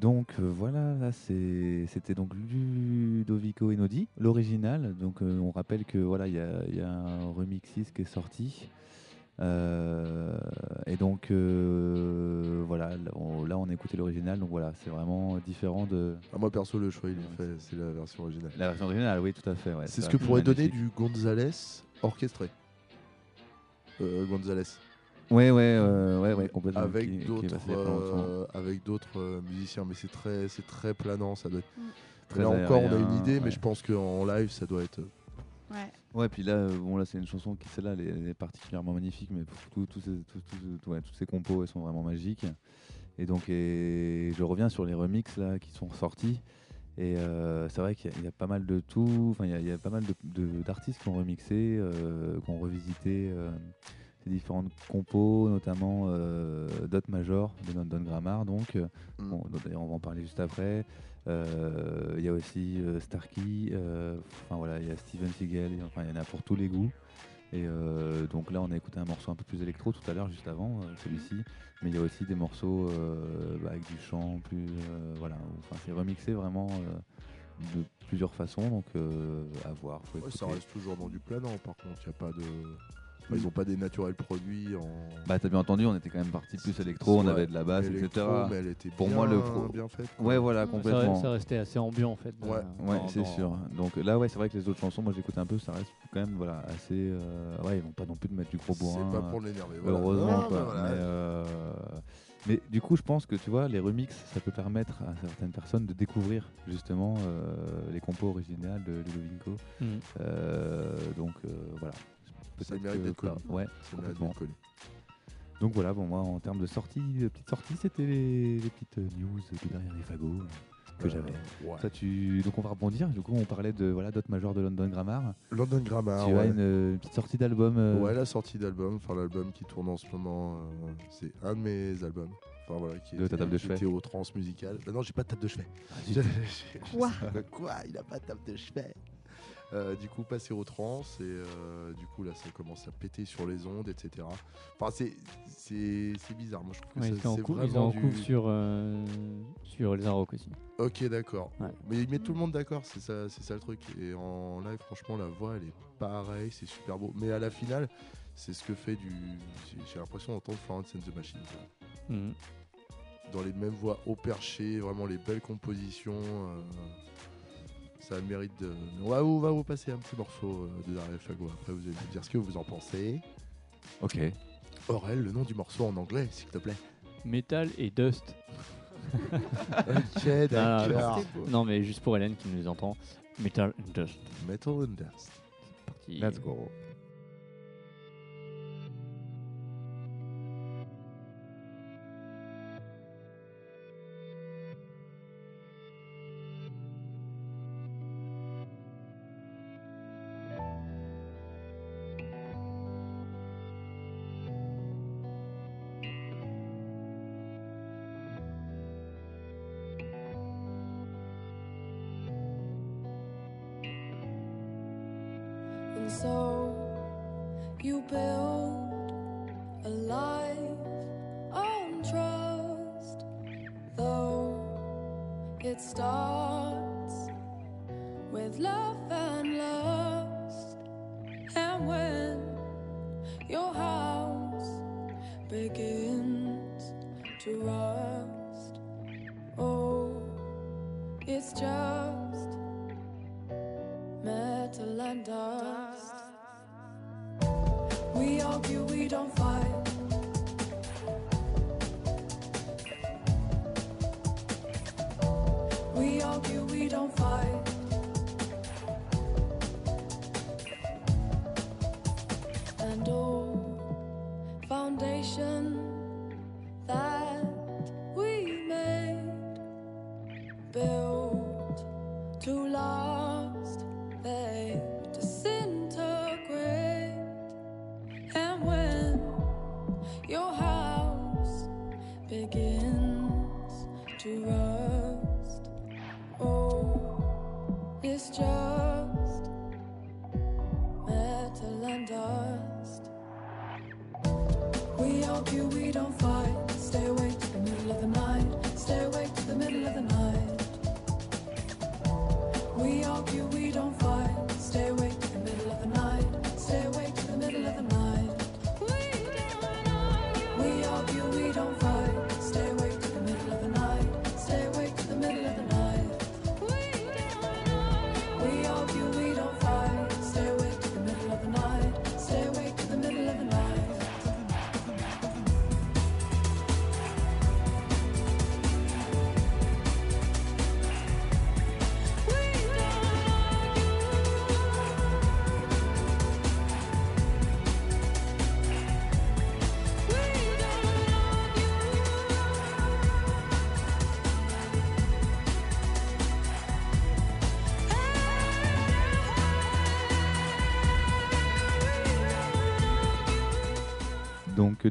Donc euh, voilà, là c'est- c'était donc Ludovico Einaudi, l'original. Donc euh, on rappelle que voilà, il y a, il y a un remix 6 qui est sorti. Euh, et donc euh, voilà, là on, là, on a écouté l'original. Donc voilà, c'est vraiment différent de Ah, moi perso, le choix il est fait, c'est la version originale. la version originale. Oui, tout à fait. ouais, C'est ce que pourrait donner du Gonzalez orchestré. Euh, Gonzalez. Ouais, ouais, euh, ouais, ouais, complètement. Avec d'autres euh, avec d'autres euh, musiciens, mais c'est très, c'est très planant. Ça doit être- Mm. Très Là encore, on a une idée, ouais. mais je pense qu'en live, ça doit être. Ouais. Ouais, puis là, euh, bon, là, c'est une chanson qui, celle-là, elle, est- elle est particulièrement magnifique, mais tout- tout ces- tout- tout- tout- ouais, toutes ces compos, elles sont vraiment magiques. Et donc, et je reviens sur les remixes là qui sont sortis. Et euh, c'est vrai qu'il y, a- il y a pas mal de tout, enfin, il y a- il y, a pas mal de- de- d'artistes qui ont remixé, euh, qui ont revisité euh, ces différentes compos, notamment euh, Dot Major de London Grammar. Donc, euh, Mm. bon, d'ailleurs, on va en parler juste après. Euh, Il y a aussi euh, Starkey, euh, enfin voilà, il y a Steven Seagal, enfin il y en a pour tous les goûts. Et euh, donc là, on a écouté un morceau un peu plus électro tout à l'heure, juste avant euh, celui-ci. Mais il y a aussi des morceaux euh, bah, avec du chant, plus euh, voilà, enfin c'est remixé vraiment euh, de plusieurs façons, donc euh, à voir. faut Ouais, ça reste toujours dans du planant, par contre. Y a pas de... enfin, ils n'ont pas des naturels produits en. Bah t'as bien entendu, on était quand même parti plus électro, on Ouais, avait de la basse, électro, etc. mais elle était Pour bien- moi, le pro- bien faite, quoi. Ouais, voilà. Ça, complètement. ça restait assez ambiant en fait. Ouais. dans- Ouais, dans- c'est dans- sûr. Donc là, ouais, c'est vrai que les autres chansons, moi j'écoute un peu, ça reste quand même voilà, assez. euh, Ouais, ils vont pas non plus de mettre du gros bourrin. C'est pas pour euh, l'énerver. voilà. Heureusement, Non, quoi. mais voilà. Mais, euh, mais du coup, je pense que tu vois, les remixes, ça peut permettre à certaines personnes de découvrir justement euh, les compos originales de Ludovico. Mm. Euh, donc euh, Ça mérite d'être connu. Ouais, Ça complètement. connu. Donc voilà, bon, moi en termes de sortie, de petites sorties, c'était les, les petites news de derrière les fagots euh, que Euh, j'avais. ouais. Tu... Donc on va rebondir, du coup on parlait de voilà, Dot Major de London Grammar. London Grammar. tu ouais. as une, euh, une petite sortie d'album. euh, Ouais, la sortie d'album, enfin l'album qui tourne en ce moment, euh, c'est un de mes albums. Enfin voilà, qui De ta table de chevet. au trans musical. Bah non, j'ai pas de table de chevet. zut. Je- je- je- Quoi Quoi Il a pas de table de chevet. Euh, du coup, passé au trans et euh, du coup là, ça commence à péter sur les ondes, etc. Enfin, c'est c'est c'est bizarre. Moi, je trouve que Ouais, ça- ils c'est cou- ils étaient vraiment en du. sur, euh, sur les Arocs aussi. Ok, d'accord. Ouais. Mais il met tout le monde d'accord, c'est ça, c'est ça le truc. Et en live, franchement, la voix, elle est pareille, c'est super beau. Mais à la finale, c'est ce que fait du. j'ai- l'impression d'entendre Florence and the Machine. Mm. Dans les mêmes voix haut perché, vraiment les belles compositions. Ça a le mérite de. On va, on va vous passer un petit morceau euh, de Dario Fago. Après, vous allez nous dire ce que vous en pensez. Ok. Aurel, le nom du morceau en anglais, s'il te plaît. Metal et Dust. Ok, d'accord. Non, mais juste pour Hélène qui nous entend. Metal and Dust. Metal and Dust. Parti. Let's go.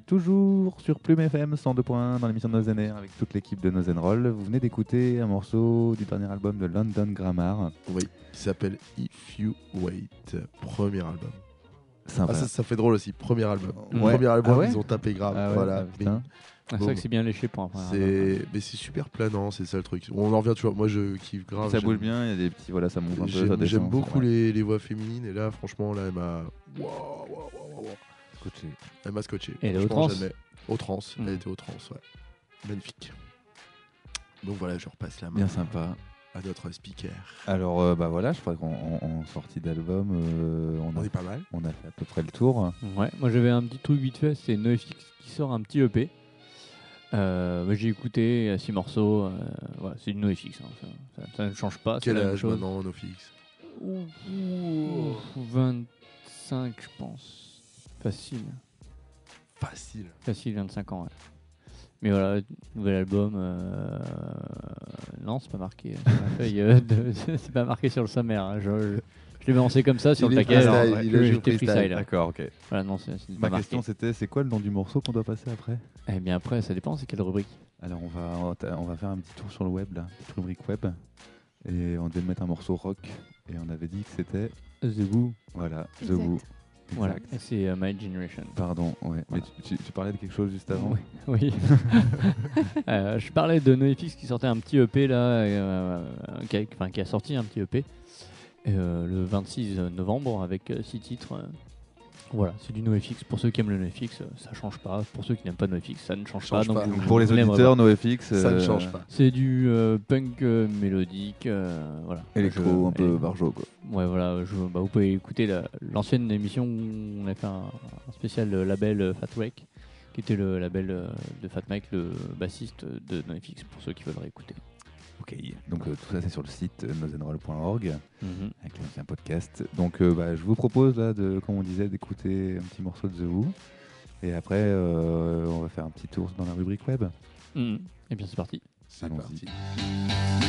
Toujours sur Plume FM 102 points dans l'émission Air avec toute l'équipe de Nos Roll. Vous venez d'écouter un morceau du dernier album de London Grammar. Oui, qui s'appelle If You Wait, premier album. Sympa. Ah, ça, ça fait drôle aussi, premier album. Ouais. Premier album, Ah ouais ils ont tapé grave. Ah ouais, voilà. ah, c'est vrai que c'est bien léché pour un premier album. C'est mais c'est super planant, c'est ça le truc. On en revient toujours. Moi, je kiffe grave. ça j'aime- bouge bien, il y a des petits voilà, ça monte un peu, J'aime beaucoup ouais. les, les voix féminines et là, franchement, là, elle m'a. Waouh, waouh, waouh. Scotché. Elle m'a scotché. Et elle est au trans jamais. Au trans, Mm. elle était au trans, ouais. Magnifique. Donc voilà, je repasse la main Bien sympa. à notre speaker. Alors euh, bah voilà, je crois qu'en en- en sortie d'album, euh, on, On a, est pas mal. on a fait à peu près le tour. Ouais, moi j'avais un petit truc vite fait, c'est NoFX qui sort un petit EP. Euh, bah, j'ai écouté six morceaux, euh, voilà, c'est du NoFX, hein, ça, ça- ça ne change pas. c'est Quel la même âge chose. maintenant, NoFX Ouh, ouh, 25, je pense. Facile. Facile. Facile, 25 ans, ouais. Mais voilà, nouvel album. euh, Non, c'est pas marqué. euh, C'est pas marqué sur le sommaire. hein, Je, je, je l'ai balancé comme ça sur Il le taquet. freestyle, j'étais. D'accord, ok. Voilà, non, Ma pas question c'était c'est quoi le nom du morceau qu'on doit passer après? Eh bien après, ça dépend, c'est quelle rubrique? Alors on va, on va- faire un petit tour sur le web, là, petite rubrique web. Et on devait mettre un morceau rock. Et on avait dit que c'était. The Who. Voilà, The Exact. Voilà, c'est euh, My Generation. Pardon, ouais. Mais tu, tu- tu parlais de quelque chose juste avant Oui. oui. Euh, je parlais de NoFX qui sortait un petit EP là, euh, qui, a, enfin, qui a sorti un petit EP euh, le 26 novembre avec 6 titres. Euh. Voilà, c'est du NoFX. Pour ceux qui aiment le NoFX, euh, ça change pas. Pour ceux qui n'aiment pas NoFX, ça ne change, Change pas. pas. donc vous- Pour les auditeurs. NoFX. Ça ne euh, change pas. C'est du euh, punk euh, mélodique, euh, voilà. Électro, Je- un peu barjo, quoi. Ouais, voilà, je- bah, vous pouvez écouter la- l'ancienne émission où on a fait un, un spécial euh, label euh, Fat Wreck, qui était le label euh, de Fat Mike, le bassiste de NoFX, pour ceux qui veulent réécouter. Ok, donc euh, tout ça c'est sur le site euh, nozenroll.org Mhm. avec l'ancien podcast. Donc euh, bah, je vous propose là, de, comme on disait, d'écouter un petit morceau de The Who. Et après, euh, on va faire un petit tour dans la rubrique web. Mhm. Et bien, c'est parti. C'est Allons-y. parti.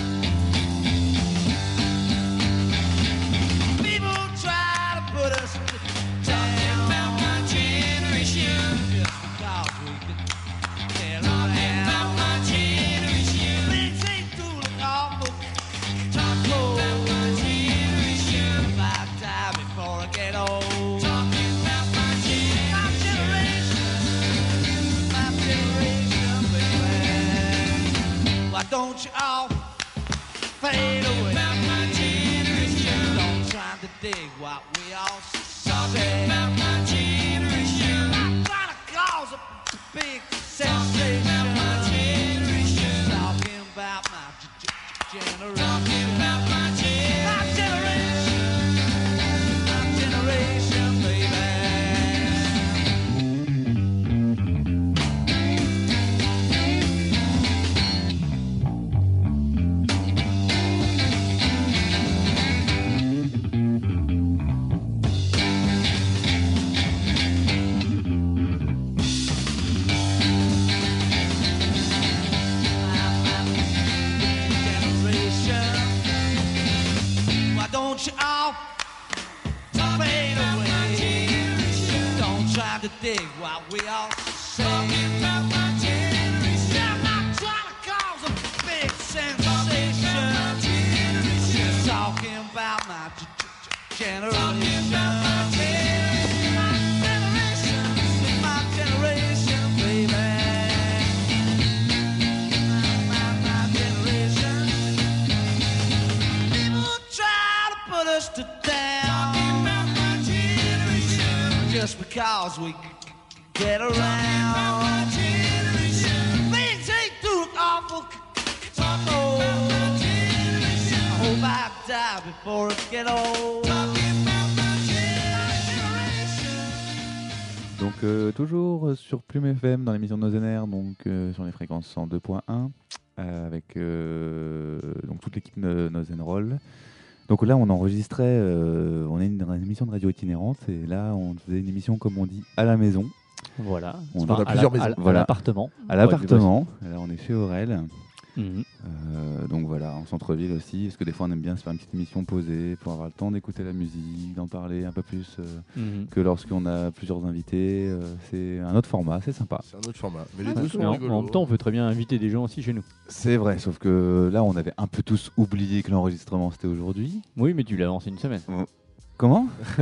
Sur Plume FM dans l'émission NR, donc euh, sur les fréquences 102.1 euh, avec euh, donc toute l'équipe de nos Roll. Donc là on enregistrait, euh, on est une, une émission de radio itinérante et là on faisait une émission comme on dit à la maison, Voilà. On Enfin, a à plusieurs la- maisons. à Voilà. l'appartement. à l'appartement. Là on est chez Aurel. Mhm. Euh, donc voilà, en centre-ville aussi, parce que des fois on aime bien se faire une petite émission posée pour avoir le temps d'écouter la musique, d'en parler un peu plus euh, Mhm. que lorsqu'on a plusieurs invités. euh, c'est un autre format, c'est sympa. C'est un autre format. Mais les Ah, deux sont Mais en, rigolos. en même temps, on peut très bien inviter des gens aussi chez nous. C'est vrai, sauf que là on avait un peu tous oublié que l'enregistrement c'était aujourd'hui. Oui, mais tu l'as avancé une semaine. Comment?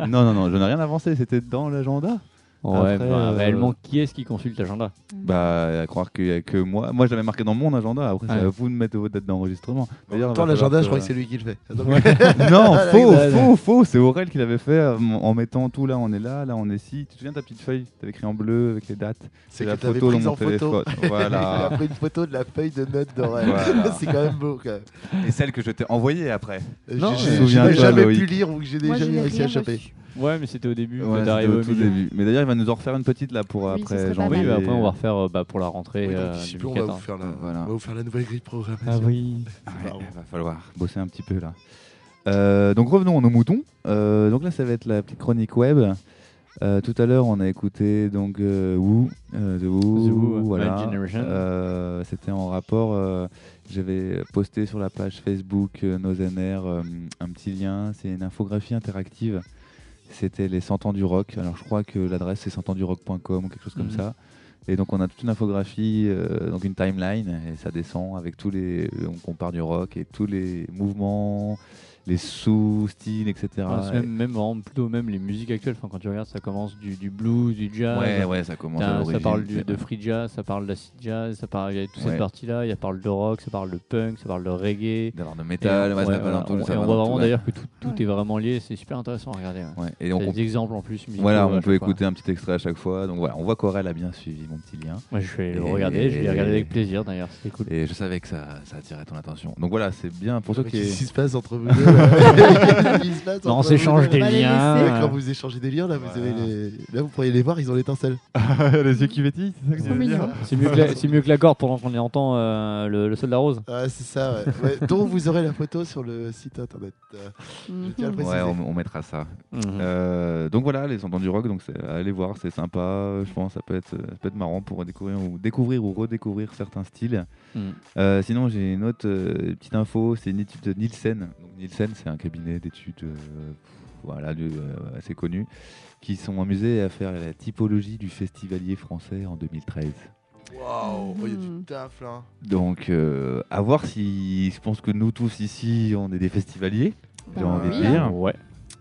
Non, non, non, je n'ai rien avancé, c'était dans l'agenda. Ouais, Après, bah, euh, réellement, qui est-ce qui consulte l'agenda Bah, à croire qu'il y a que moi. Moi, je l'avais marqué dans mon agenda. Après, c'est Ouais. à vous de mettre votre date d'enregistrement. Il va l'agenda, je crois que c'est lui qui le fait. Non, Ah, faux, faux, faux. C'est Aurel qui l'avait fait euh, en mettant tout là, on est là, là, on est ici. Tu te souviens de ta petite feuille? T'avais écrit en bleu avec les dates. C'est la photo prise mon en photo. téléphone. Il a Voilà. pris une photo de la feuille de notes d'Aurel. Voilà. c'est quand même beau. Quand même. Et celle que je t'ai envoyée après. Non, J'ai- je j'ai- jamais pu lire ou que j'ai déjà réussi à choper. Ouais, mais c'était au début, Ouais, c'était au au tout milieu. début. Mais d'ailleurs, il va nous en refaire une petite là pour Oui, après janvier. Oui, après, on va refaire euh, bah, pour la rentrée Oui, euh, on va vous 2014. faire la, Voilà. on va vous faire la nouvelle grille de programmation. Ah oui. Ouais, marrant. il va falloir bosser un petit peu là. Euh, donc revenons à nos moutons. Euh, donc là, ça va être la petite chronique web. Euh, tout à l'heure, on a écouté donc euh, Who, euh, The Who, The voilà. Euh, C'était en rapport. euh, J'avais posté sur la page Facebook euh, Nos NR euh, un petit lien. C'est une infographie interactive. C'était les 100 ans du rock. Alors je crois que l'adresse c'est 100ansdurock.com ou quelque chose comme Mhm. ça. Et donc on a toute une infographie, euh, donc une timeline, et ça descend avec tous les, on compare du rock et tous les mouvements, les sous-styles, etc. Ouais, même, même, vraiment plutôt même les musiques actuelles. Enfin, quand tu regardes, ça commence du, du blues, du jazz. ouais, ouais, ça commence à ça parle du- de free jazz, ça parle d'acid jazz, ça parle, il y a toute Ouais. cette partie-là, il y a parle de rock, ça parle de punk, ça parle de reggae. d'avoir de métal, on- ouais, ça ouais, va voilà, on- on voit vraiment d'ailleurs que tout, tout Ouais. est vraiment lié, c'est super intéressant à regarder. ouais. Ouais, Et on, des exemples en plus. musicaux voilà, on peut écouter un petit extrait à chaque fois. Donc voilà, on voit qu'Aurel a bien suivi mon petit lien. Ouais, je vais le Et- regarder, je vais le regarder avec plaisir d'ailleurs, c'était cool. Et je savais que ça, ça attirait ton attention. Donc voilà, c'est bien pour ceux qui. Qu'est-ce qui se passe entre vous deux Non, on s'échange des liens. Ouais, Quand vous échangez des liens, là, vous, Voilà. avez les... là, vous pourriez les voir, ils ont l'étincelle. les yeux qui vétillent, c'est ça que. C'est mieux, que la- c'est mieux que l'accord pendant qu'on entend euh, le, le soldat rose. Ah, c'est ça, ouais. Ouais, dont vous aurez la photo sur le site internet. Euh, Mhm. tiens à le préciser. Ouais, on, on mettra ça. Mhm. Euh, donc voilà, les entendus du rock, donc allez voir, c'est sympa. Je pense que ça peut être, ça peut être marrant pour découvrir ou, découvrir ou redécouvrir certains styles. Mhm. Euh, sinon, j'ai une autre euh, petite info, c'est une étude de Nielsen. Donc, Nielsen, c'est un cabinet d'études euh, voilà, de- euh, assez connu, qui sont amusés à faire la typologie du festivalier français en 2013. Waouh, oh, il y a du taf là. Donc, euh, à voir si, je pense que nous tous ici, on est des festivaliers. J'ai Bah envie de dire. Ouais.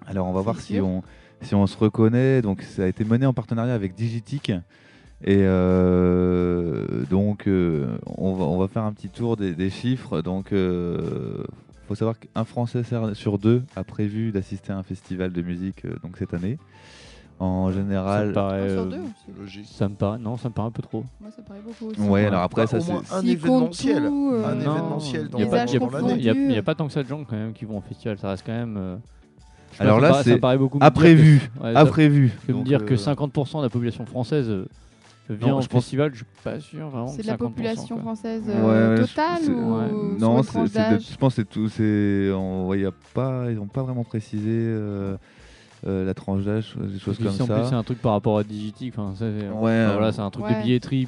Alors on va voir si on, si on se reconnaît. Donc ça a été mené en partenariat avec Digitic. Et euh, donc euh, on, va, on va faire un petit tour des, des chiffres. Donc faut savoir qu'un Français sur deux a prévu d'assister à un festival de musique euh, donc cette année. En Ça me général, paraît. Euh. Logique. ça me paraît. Non, ça me paraît un peu trop. Moi, ça paraît beaucoup aussi. ouais. Alors après Bah, ça c'est un événementiel. tout, euh, un Non, événementiel dans, Il n'y a, pas- l'année. il a- tant que ça de gens quand même qui vont au festival. Ça reste quand même. euh, Alors là, ça paraît- ça c'est me à me prévu, ça- prévu. me dire que euh, 50% de la population française euh, vient Non, au je pense- festival, je suis pas sûr vraiment. C'est de la 50%, population quoi. française euh, ouais, totale ou ouais. Non, c'est- de- je pense que c'est tout. C'est, on y a pas, ils n'ont pas vraiment précisé euh, euh, la tranche d'âge, des choses comme si en plus c'est ça. un truc par rapport à enfin, ça, Ouais, euh, voilà, c'est un truc Ouais. de billetterie.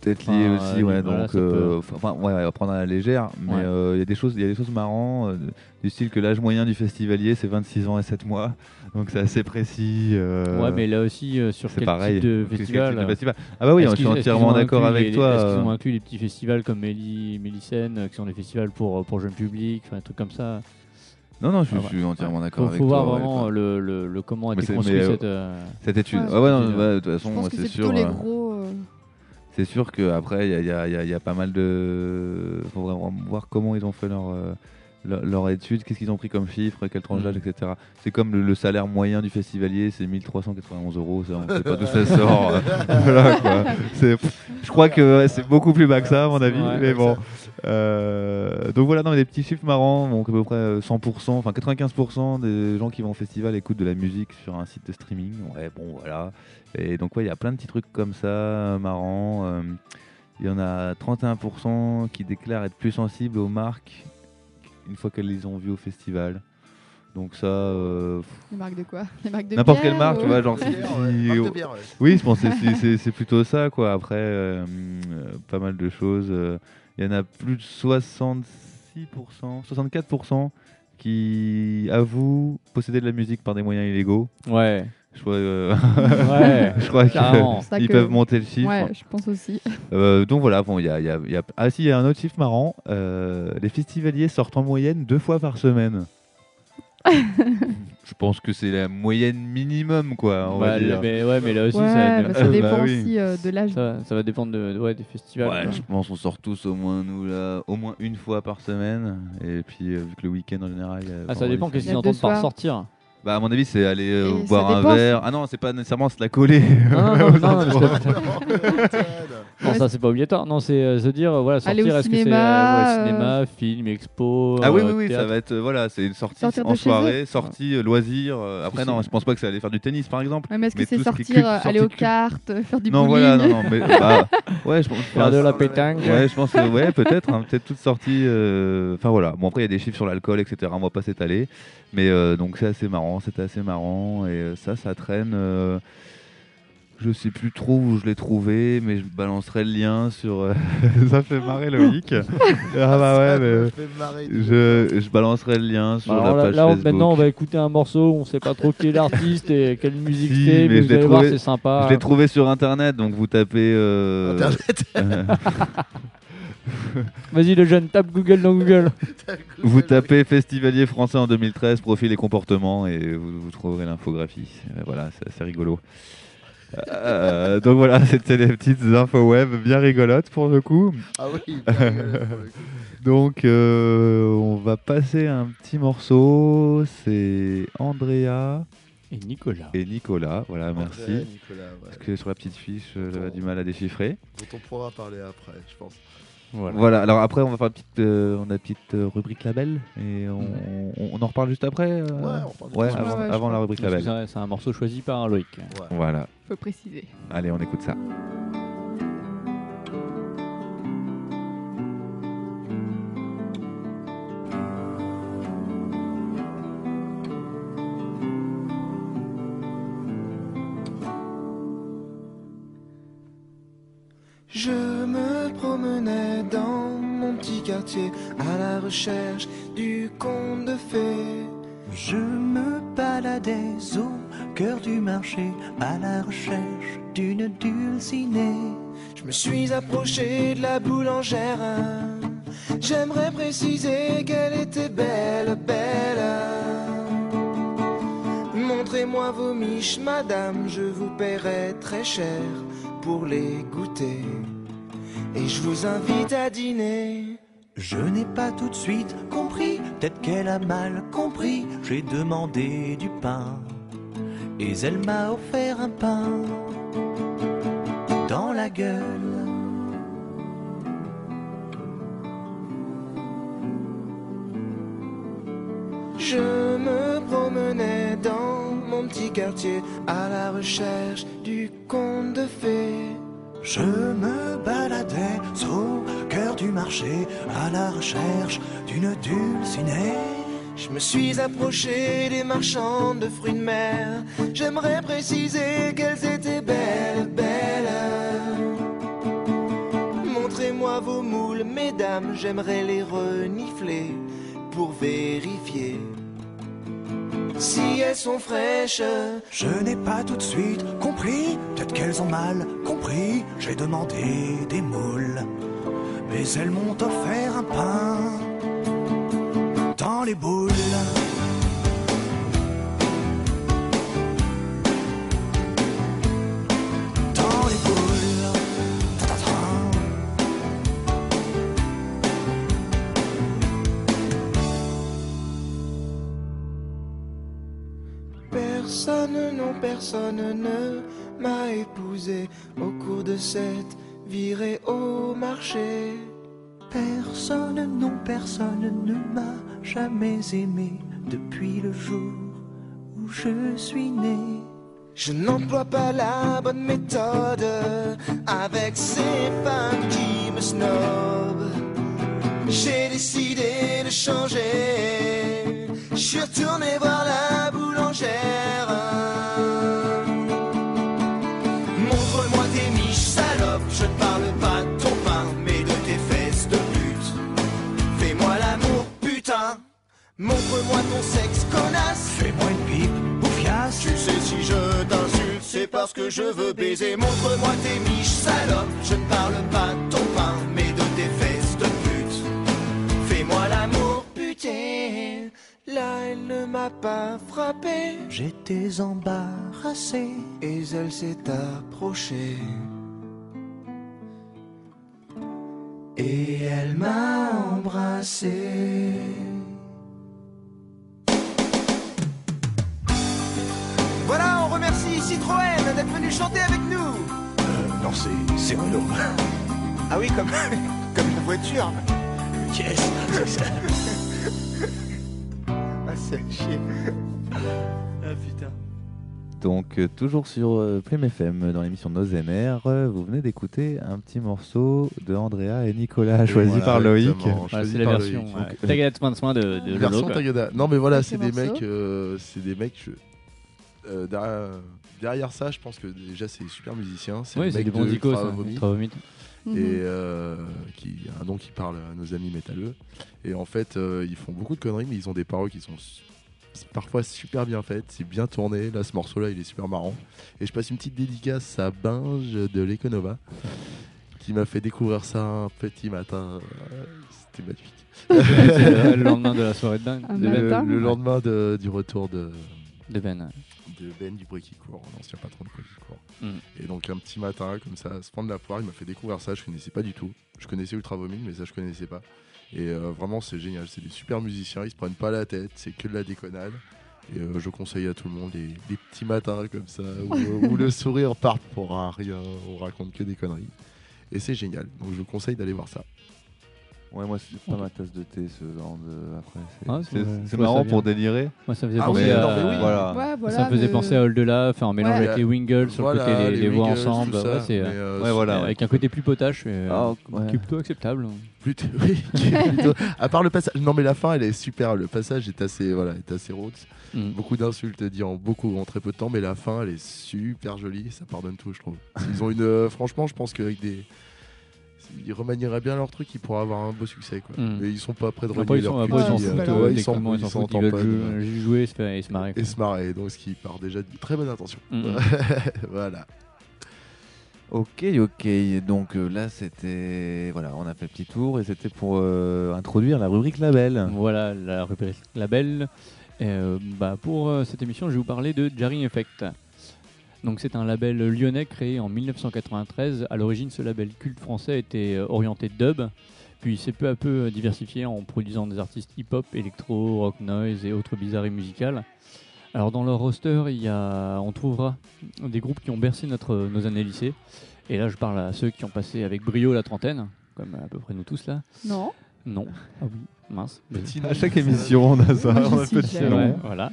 Peut-être lié Enfin, aussi, euh, ouais. voilà, donc, euh, peut- enfin, ouais, ouais, prendre à la légère. Mais Ouais. euh, il y a des choses, il y a des choses marrantes, euh, du style que l'âge moyen du festivalier c'est 26 ans et 7 mois, donc c'est assez précis. euh, Ouais, mais là aussi euh, sur quel pareil. type de type festival. de euh, festival Ah bah oui, je suis entièrement d'accord avec les- toi. Est-ce qu'ils euh, ont inclus les petits festivals comme Méli, Mélicène, euh, qui sont des festivals pour, pour jeunes publics, enfin, des trucs comme ça? Non, non, je, Ah, je suis entièrement d'accord Faut, avec faut toi. voir ouais, vraiment quoi. le, le, le comment a été c'est- construit mais, euh, cette. euh, cette étude. Ouais, Ah ouais, non, ouais, de toute façon, c'est sûr. les euh, gros. Euh, C'est sûr qu'après, il y a, il y a- il y a- il y a pas mal de. faut vraiment voir comment ils ont fait leur, euh, leur, leur étude, qu'est-ce qu'ils ont pris comme chiffre, quelle tranche d'âge, Mm. etc. C'est comme le, le salaire moyen du festivalier, c'est 1391 euros. ça, On ne sait pas d'où ça sort. euh, voilà, quoi. Je crois que ouais, c'est beaucoup plus bas que ça, à mon avis. Ouais, mais bon. Euh, donc voilà, non, mais des petits chiffres marrants. Donc à peu près euh, 100%, enfin 95% des gens qui vont au festival écoutent de la musique sur un site de streaming. Ouais, bon, voilà. Et donc, ouais, il y a plein de petits trucs comme ça, euh, marrants. Euh, Il y en a 31% qui déclarent être plus sensibles aux marques une fois qu'elles les ont vues au festival. Donc ça, euh, Les marques de quoi? Les marques de n'importe quelle marque, ou- tu vois, genre si- ouais, marque bière, ouais. oui, je pense que c'est- plutôt ça, quoi. Après, euh, euh, pas mal de choses. euh, Il y en a plus de 66%, 64% qui avouent posséder de la musique par des moyens illégaux. Ouais. Je crois, euh, Ouais, je crois qu'ils que- peuvent monter le chiffre. Ouais, je pense aussi. Euh, donc voilà, bon, il y a, il y a- il y a- ah si, il y a un autre chiffre marrant. euh, les festivaliers sortent en moyenne deux fois par semaine. je pense que c'est la moyenne minimum, quoi. On va Bah, dire. mais, ouais, mais là aussi, ouais, ça, bah, bah dépend oui. aussi euh, de l'âge. ça, ça va dépendre de, de- ouais, des festivals. Ouais, quoi. je pense qu'on sort tous au moins nous là, au moins une fois par semaine. Et puis euh, vu que le week-end en général. il y a Ah, ça dépend qu'est-ce qu'ils entendent par sortir. Bah à mon avis c'est aller euh, boire un verre. Ah non c'est pas nécessairement se la coller. Non, non, non, non, parce que- Antoine. non, ça c'est pas obligatoire. Non, c'est euh, se dire, euh, voilà, Aller sortir, au est-ce que c'est cinéma, euh, ouais, euh, cinéma, film, expo. Ah oui euh, oui oui ça va être euh, voilà c'est une sortie Sortir de en chez soirée, eux. sortie euh, loisir. euh, après non je pense pas que c'est aller faire du tennis par exemple. Ouais, mais est-ce que Mais c'est tout ce qui est sortir, euh, aller aux cartes, euh, faire du Non bowling voilà non non mais bah, ouais je pense Faire de la pétanque. Ouais, je pense que ouais, peut-être, hein, peut-être toute sortie. euh, Enfin voilà. Bon après il y a des chiffres sur l'alcool, etc. On va pas s'étaler, mais euh, donc c'est assez marrant, c'était assez marrant et euh, ça, ça traîne. euh, je sais plus trop où je l'ai trouvé, mais je balancerai le lien sur. euh, ça fait marrer Loïc. ah bah ouais, mais fait je, je balancerai le lien sur Bah, la alors là, page là, Facebook. maintenant, on va écooter un morceau, on sait pas trop qui est l'artiste et quelle musique Si, c'est, mais vous voir, c'est sympa. Je l'ai trouvé sur internet, donc vous tapez. euh, Internet. Vas-y, le jeune, tape Google dans Google. Vous tapez Festivalier français en 2013, profil et comportement, et vous, vous trouverez l'infographie. Voilà, c'est assez rigolo. Euh, donc voilà, c'était les petites infos web bien rigolotes pour le coup. Ah oui. bien rigolo, pour le coup. Donc euh, on va passer un petit morceau. C'est Andrea Et Nicolas. et Nicolas. Voilà, merci. André, Nicolas, ouais. Parce que sur la petite fiche, j'avais du mal à déchiffrer. Dont on pourra parler après, je pense. Voilà. Voilà, alors après on va faire une petite, euh, on a une petite euh, rubrique label et on, on- on en reparle juste après. euh, Ouais, on ouais, avant, Ouais, avant la rubrique label. C'est c'est un morceau choisi par Loïc. Ouais. Voilà, Faut préciser. allez on écoute ça. Je me promenais dans mon petit quartier à la recherche du conte de fées. Je me baladais au cœur du marché à la recherche d'une dulcinée. Je me suis approché de la boulangère. J'aimerais préciser qu'elle était belle, belle. Montrez-moi vos miches, madame, je vous paierai très cher pour les goûter. Et je vous invite à dîner. Je n'ai pas tout de suite compris, peut-être qu'elle a mal compris. J'ai demandé du pain et elle m'a offert un pain dans la gueule. Je me promenais dans mon petit quartier à la recherche du conte de fées. Je me baladais au cœur du marché à la recherche d'une dulcinée. Je me suis approché des marchands de fruits de mer. J'aimerais préciser qu'elles étaient belles, belles. Montrez-moi vos moules, mesdames, j'aimerais les renifler pour vérifier si elles sont fraîches. Je n'ai pas tout de suite compris, peut-être qu'elles ont mal compris. J'ai demandé des moules, mais elles m'ont offert un pain dans les boules. Personne ne m'a épousé au cours de cette virée au marché. Personne, non personne ne m'a jamais aimé depuis le jour où je suis né. Je n'emploie pas la bonne méthode avec ces femmes qui me snobent. J'ai décidé de changer. Je suis retourné voir la boulangère. Montre-moi ton sexe, connasse. Fais-moi une pipe, bouffiasse. Tu sais, si je t'insulte, c'est parce que je veux baiser. Montre-moi tes miches, salope. Je ne parle pas de ton pain, mais de tes fesses de pute. Fais-moi l'amour, putain. Là, elle ne m'a pas frappé. J'étais embarrassé. Et elle s'est approchée. Et elle m'a embrassé. Voilà, on remercie Citroën d'être venu chanter avec nous. Euh, non, c'est c'est Renault. Ah oui, comme, comme la voiture. Yes. Ah, c'est chier. Ah putain. Donc, euh, toujours sur euh, Prime FM, dans l'émission Nos MR, euh, vous venez d'écouter un petit morceau de Andrea et Nicolas, choisi Voilà, par Loïc. c'est la par version Tagada Soin de Soin de, de Lolo, Version quoi. Tagada. Non, mais voilà, Petit c'est des mecs. euh, c'est des mecs. Je- euh, derrière, derrière ça, je pense que déjà, c'est des super musiciens. C'est Oui, c'est des bons. Mhm. et euh, qui un nom qui parle à nos amis métalleux. Et en fait, euh, ils font beaucoup de conneries, mais ils ont des paroles qui sont parfois super bien faites, c'est bien tourné. Là, ce morceau-là, il est super marrant. Et je passe une petite dédicace à Binge de l'Econova, qui m'a fait découvrir ça un petit matin. Euh, C'était magnifique. Le lendemain de la soirée de dingue. Le, lendemain de- du retour de, De Ben. De Ben du Bruit qui court, l'ancien patron du Bruit qui court. Mm. Et donc un petit matin, comme ça, à se prendre la poire, il m'a fait découvrir ça, je connaissais pas du tout. Je connaissais Ultra Vomit, mais ça je connaissais pas. Et euh, vraiment c'est génial, c'est des super musiciens, ils se prennent pas la tête, c'est que de la déconnade. Et euh, je conseille à tout le monde les, les petits matins comme ça, où, où le sourire part pour un rien, on raconte que des conneries. Et c'est génial, donc je vous conseille d'aller voir ça. Ouais, moi, c'est pas ma tasse de thé, ce genre de. Après, c'est Ah, c'est- c'est- c'est je vois marrant pour délirer. Moi, ça faisait Ah penser à. mais oui. Voilà. Ouais, voilà, ça me faisait mais- penser à All de là, enfin, en mélange Ouais. avec les Wingles sur le Voilà, côté, les, les voix Wiggles, ensemble. tout ça, ouais, c'est mais, euh, euh, Ouais, voilà. avec un côté plus potache, euh, Ah, ouais. qui est plutôt acceptable. Plutôt, oui, plutôt- à part le passage, non mais la fin elle est super, le passage est assez, voilà, est assez roots. Mm. Beaucoup d'insultes dites en beaucoup en très peu de temps, mais la fin elle est super jolie, ça pardonne tout je trouve. Ils ont une, euh, franchement je pense qu'avec des, ils remanieraient bien leur truc, ils pourraient avoir un beau succès quoi. Mm. Mais ils sont pas prêts de s'en leur après, ils s'en foutent, euh, ils s'en foutent, ils s'en ils s'en foutent, ils veulent tamponent, jouer, et se et marrer. et se marrer, donc ce qui part déjà de très bonne intention. Mm. voilà. Ok, ok. Donc euh, là, c'était. Voilà, on a fait le petit tour et c'était pour euh, introduire la rubrique label. Voilà la rubrique label. Euh, bah, pour euh, cette émission, je vais vous parler de Jarring Effect. Donc c'est un label lyonnais créé en 1993. À l'origine, ce label culte français était euh, orienté dub, puis il s'est peu à peu euh, diversifié en produisant des artistes hip-hop, électro, rock noise et autres bizarreries musicales. Alors dans leur roster, il y a, on trouvera des groupes qui ont bercé notre, nos années lycée. Et là, je parle à ceux qui ont passé avec brio la trentaine, comme à peu près nous tous là. Non. Non. Ah oui, mince. Petit À chaque émission, on a ça. On a nom. Ouais, voilà.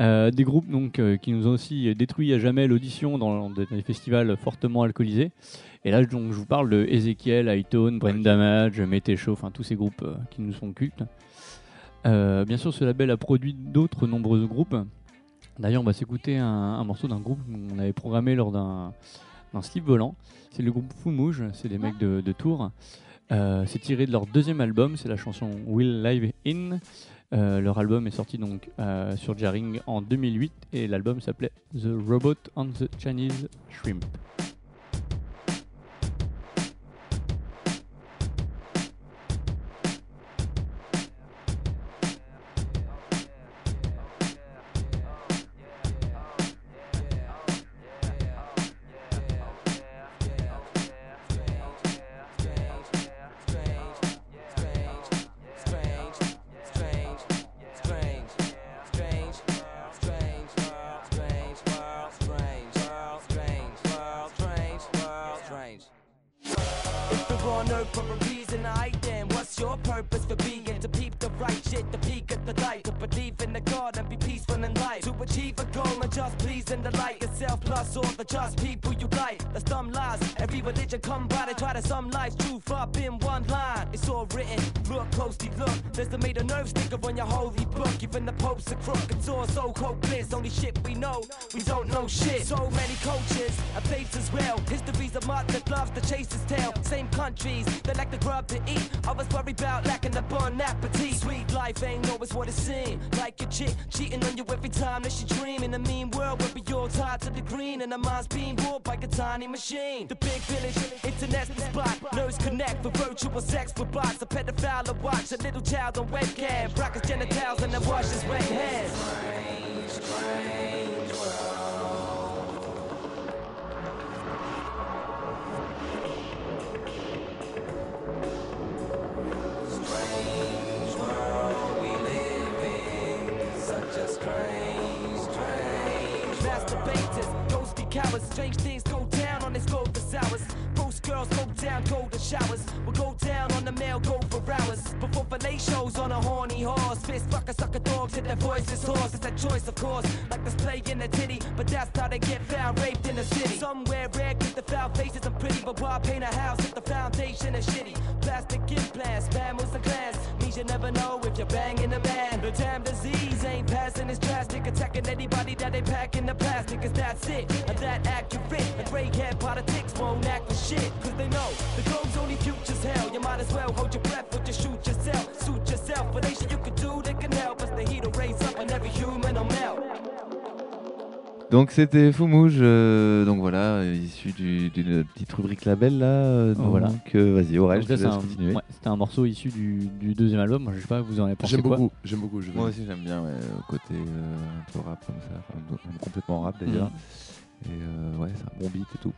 Euh, des groupes donc euh, qui nous ont aussi détruit à jamais l'audition dans des des festivals fortement alcoolisés. Et là donc je vous parle de Ezekiel, Hightone, Brain Damage, Métécho, enfin tous ces groupes euh, qui nous sont cultes. Bien sûr, ce label a produit d'autres nombreux groupes. D'ailleurs, on va s'écouter un, un morceau d'un groupe qu'on avait programmé lors d'un slip volant. C'est le groupe Foumouge, c'est des mecs de, de Tours. C'est tiré de leur deuxième album, c'est la chanson Will Live In. Euh, leur album est sorti donc euh, sur Jarring en 2008 et l'album s'appelait The Robot on the Chinese Shrimp. for a reason. I then, what's your purpose for being? To peep the right shit, the peak of the light, to believe in the God and be peaceful in life. To achieve a goal and just please and delight yourself plus all the just people you like. That's dumb lies. Every religion come by to try to sum life's truth up in one line. It's all written. Look closely, look. There's the made a nerve sticker on your holy book. Even the Pope's a crook. It's all so hopeless. Only shit we know. We don't know shit. So many coaches, a faith as well. History's a mutt that loves to chase his tail. Same countries that like the grub to eat. Others worry about lacking the bon appetit. Sweet life ain't always what it seems. Like a chick cheating on you every time that she dream. In a mean world where we all tied to the green. And our minds being ruled by a tiny machine. The big village, internet's the spot. Nerds connect for virtual sex for bots. A pedophile to watch a little child on webcam. Rock his genitals and then wash his wet hands. Masturbators, cowards, strange things go down girls go down golden showers. Will go down on the male go for hours. Before fillet shows on a horny horse. Fist fuck a sucker dog till their voice is hoarse. It's that choice, of course. Like this play in the titty, but that's how they get found raped in the city. Somewhere rare, get the foul faces and pretty, but why paint a house if the foundation is shitty? Plastic implants, mammals and class. Means you never know if you're banging a man. The damn disease ain't passing, it's drastic. Attacking anybody that they pack in the plastic, cause that's it. And that accurate. And gray hair politics won't act for shit. Cause they know the globe's only future's hell. You might as well hold your breath or just shoot yourself. Suit yourself. But ain't shit you can do that can help us. The heat will raise up and every human will melt. Donc c'était Foumouge, euh, donc voilà, issu du- d'une petite rubrique label là. euh, donc Voilà. euh, vas-y, Aurel, Donc je te ça, laisse continuer. ouais, C'était un morceau issu du, du deuxième album. Moi, je sais pas, vous en avez pensé J'aime beaucoup, j'aime beaucoup. je Moi aussi j'aime bien, ouais, le côté euh, un peu rap comme ça, enfin, complètement rap d'ailleurs. Mhm. Et euh, ouais, c'est un bon beat et tout.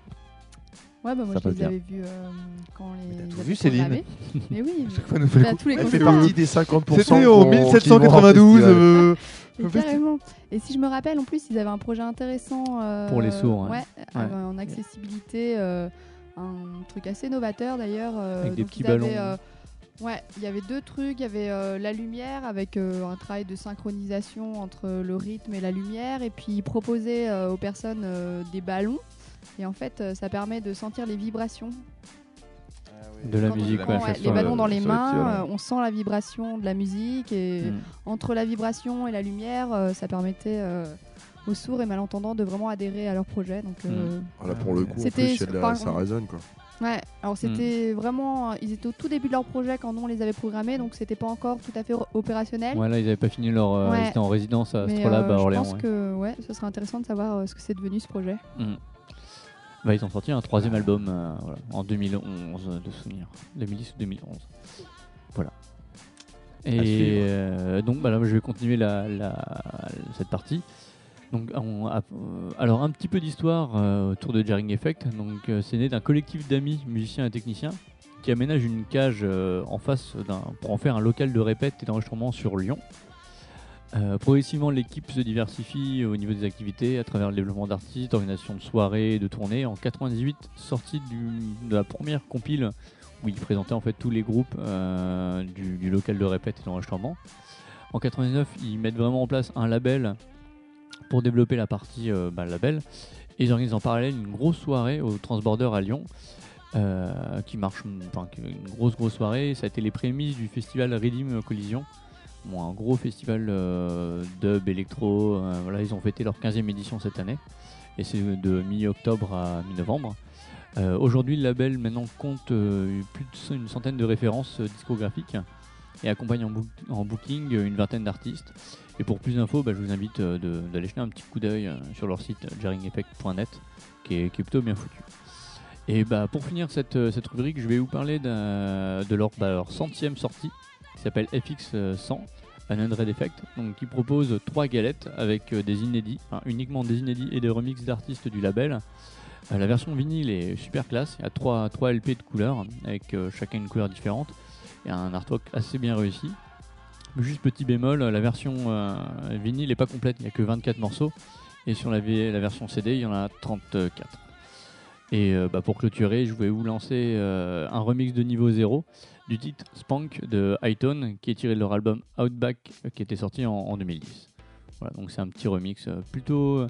Ouais, bah moi Ça je les bien. avais vus euh, quand les. tout ils vu, avaient Céline. Mais oui, Chaque fois, nous fait bah, tous les Elle fait partie des 50% C'était en qu'on- qui vont 1792. au festival. euh, Et carrément. Et si je me rappelle, en plus, ils avaient un projet intéressant. euh, Pour les sourds, ouais. Ouais, Ouais. avec- en accessibilité. euh, un truc assez novateur d'ailleurs. euh, Avec des petits avaient, ballons. euh, ouais, il y avait deux trucs. Il y avait euh, la lumière avec euh, un travail de synchronisation entre le rythme et la lumière. Et puis ils proposaient euh, aux personnes euh, des ballons. Et en fait, euh, ça permet de sentir les vibrations. De la Quand on musique, prend, ouais, ouais, les ballons dans les mains, euh, on sent la vibration de la musique et Mm. entre la vibration et la lumière, euh, ça permettait euh, aux sourds et malentendants de vraiment adhérer à leur projet. Donc, euh, Ah, là, pour le coup, en C'était- plus, il y a de la- enfin, ça résonne quoi. ouais. Alors c'était Mm. vraiment, ils étaient au tout début de leur projet quand on les avait programmés, donc c'était pas encore tout à fait opérationnel. Ouais, là, ils avaient pas fini leur. euh, Ouais. Ils étaient en résidence à Astrolabe euh, à je Orléans. pense ouais. que ouais, ce serait intéressant de savoir euh, ce que c'est devenu ce projet. Bah, ils ont sorti un troisième album euh, voilà, en 2011 euh, de souvenir. 2010 ou 2011. Voilà. Et euh, donc bah, là, je vais continuer la, la- cette partie. Donc, on a- alors un petit peu d'histoire euh, autour de Jarring Effect. Donc c'est né d'un collectif d'amis musiciens et techniciens qui aménage une cage en face d'un pour en faire un local de répète et d'enregistrement sur Lyon. Euh, progressivement, l'équipe se diversifie au niveau des activités à travers le développement d'artistes, d'organisation de soirées, de tournées. En 98, sortie de la première compile où ils présentaient en fait tous les groupes euh, du, local de répète et d'enregistrement. En 99, ils mettent vraiment en place un label pour développer la partie euh, bah, label. Et ils organisent en parallèle une grosse soirée au Transborder à Lyon. qui marche, enfin, une grosse grosse soirée. Ça a été les prémices du festival Redeem Collision, Un gros festival euh, dub, électro. euh, voilà, ils ont fêté leur 15e édition cette année. Et c'est de mi-octobre à mi-novembre. Euh, Aujourd'hui, le label maintenant compte plus de une centaine de références discographiques et accompagne en, book- en booking une vingtaine d'artistes. Et pour plus d'infos, bah, je vous invite d'aller jeter un petit coup d'œil sur leur site jarringeffect.net qui est, plutôt bien foutu. Et bah, pour finir cette, rubrique, je vais vous parler de leur, bah, leur centième sortie qui s'appelle FX100, un Unread Effect, donc qui propose trois galettes avec euh, des inédits, uniquement des inédits et des remixes d'artistes du label. Euh, la version vinyle est super classe, il y a trois, trois LP de couleurs avec euh, chacun une couleur différente et un artwork assez bien réussi. Juste petit bémol, la version euh, vinyle n'est pas complète, il n'y a que 24 morceaux et sur la, la version CD il y en a 34. Et euh, bah, pour clôturer, je voulais vous lancer euh, un remix de niveau 0 du titre Spank de Hightone qui est tiré de leur album Outback euh, qui était sorti en, en 2010. Voilà, donc c'est un petit remix euh, plutôt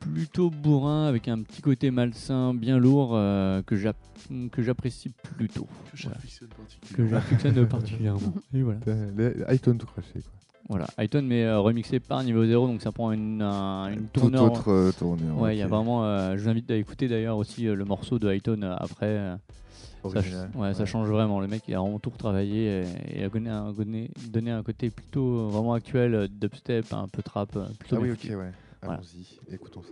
plutôt bourrin avec un petit côté malsain bien lourd euh, que j'app- que j'apprécie plutôt. Que Voilà. j'affectionne particulièrement. Que j'affectionne particulièrement. Et voilà. Les iTunes tout craché. Quoi. Voilà, Hightone mais euh, remixé par niveau 0 donc ça prend une, un- une Tout tournure. autre euh, tournure. Ouais, il y a vraiment. euh, je vous invite à écouter d'ailleurs aussi euh, le morceau de Hightone euh, après. Ça, Original, ouais, ça change vraiment. Le mec, il a vraiment tout retravaillé et, et a donné un, donné, donné un côté plutôt vraiment actuel, euh, dubstep, un peu trap, euh, plutôt Ah oui, ok, ouais. Voilà. Allons-y, écoutons ça.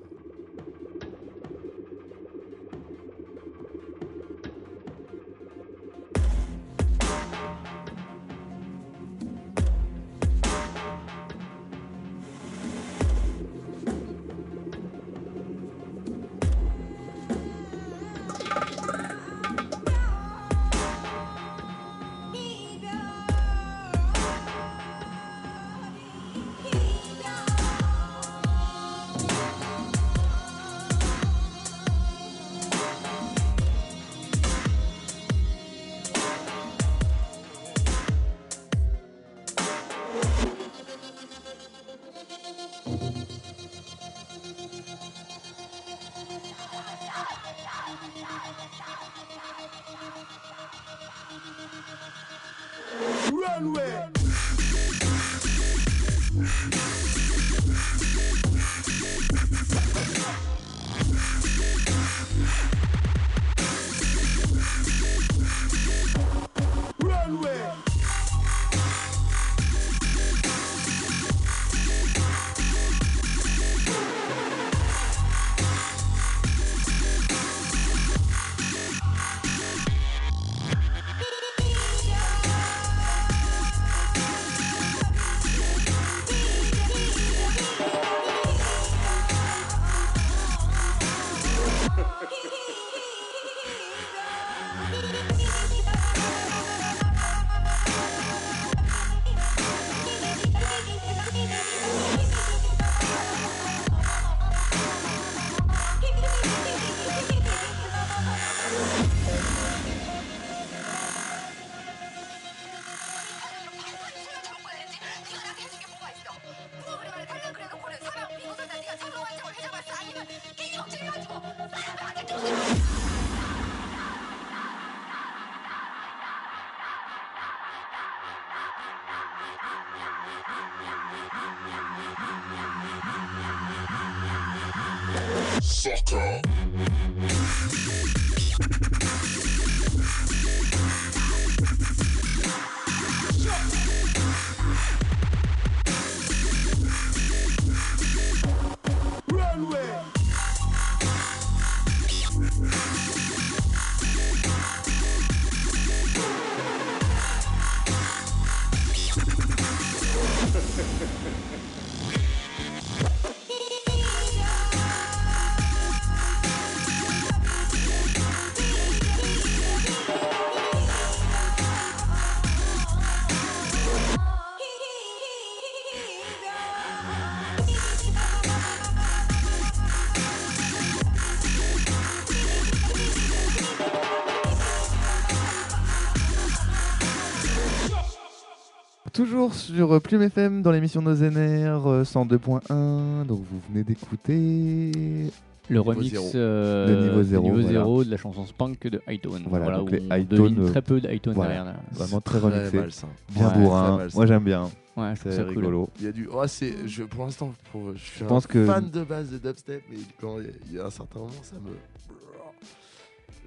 Toujours sur euh, Plume FM dans l'émission Nos NR euh, 102.1. Donc vous venez d'écouter Le remix euh, de niveau 0. niveau voilà. zéro de la chanson Spunk de Hightone. Voilà, donc où les on Hightone, devine euh, très peu de Hightone voilà. derrière. là. Vraiment très très remixé. malsain. Bien Ouais, bourrin. Moi j'aime bien. Ouais, C'est rigolo. Il y a du. Oh, c'est. Je, pour l'instant, je suis Je un pense que- fan de base de dubstep, mais quand il y a- il y, a un certain moment, ça me.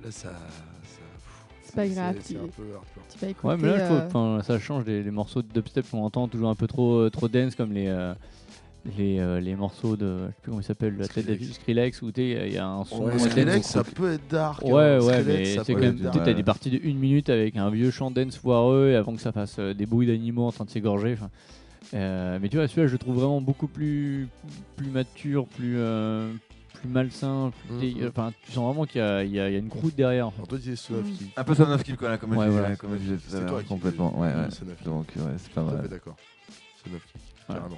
Là, ça. ça- C'est pas grave, C'est tu- un peu hardcore. Tu vas écouter. Ouais, mais là, je trouve, euh, ça change les, les morceaux de dubstep qu'on entend toujours un peu trop, euh, trop dense, comme les, euh, les, euh, les morceaux de. Je sais plus comment il s'appelle, la tête d'affiche Skrillex, où tu sais, il y a un son. Ouais, Skrillex, dense. ça peut être dark. Ouais, hein. ouais, Skrillex, mais c'est quand même. t'as des parties de une minute avec un vieux chant dance foireux et avant que ça fasse euh, des bruits d'animaux en train de s'égorger. euh, mais tu vois, celui-là, je le trouve vraiment beaucoup plus, plus mature, plus, euh, plus malsain. Plus Mhm. dé- Enfin, tu sens vraiment qu'il y, a- y y une croûte derrière. en fait. Kill. Un peu of kill, quoi, comme, Ouais, je, disais, voilà. comme je disais tout C'est à toi l'heure. qui Complètement. Ouais, ouais. Donc ouais, c'est pas mal. d'accord. Carrément.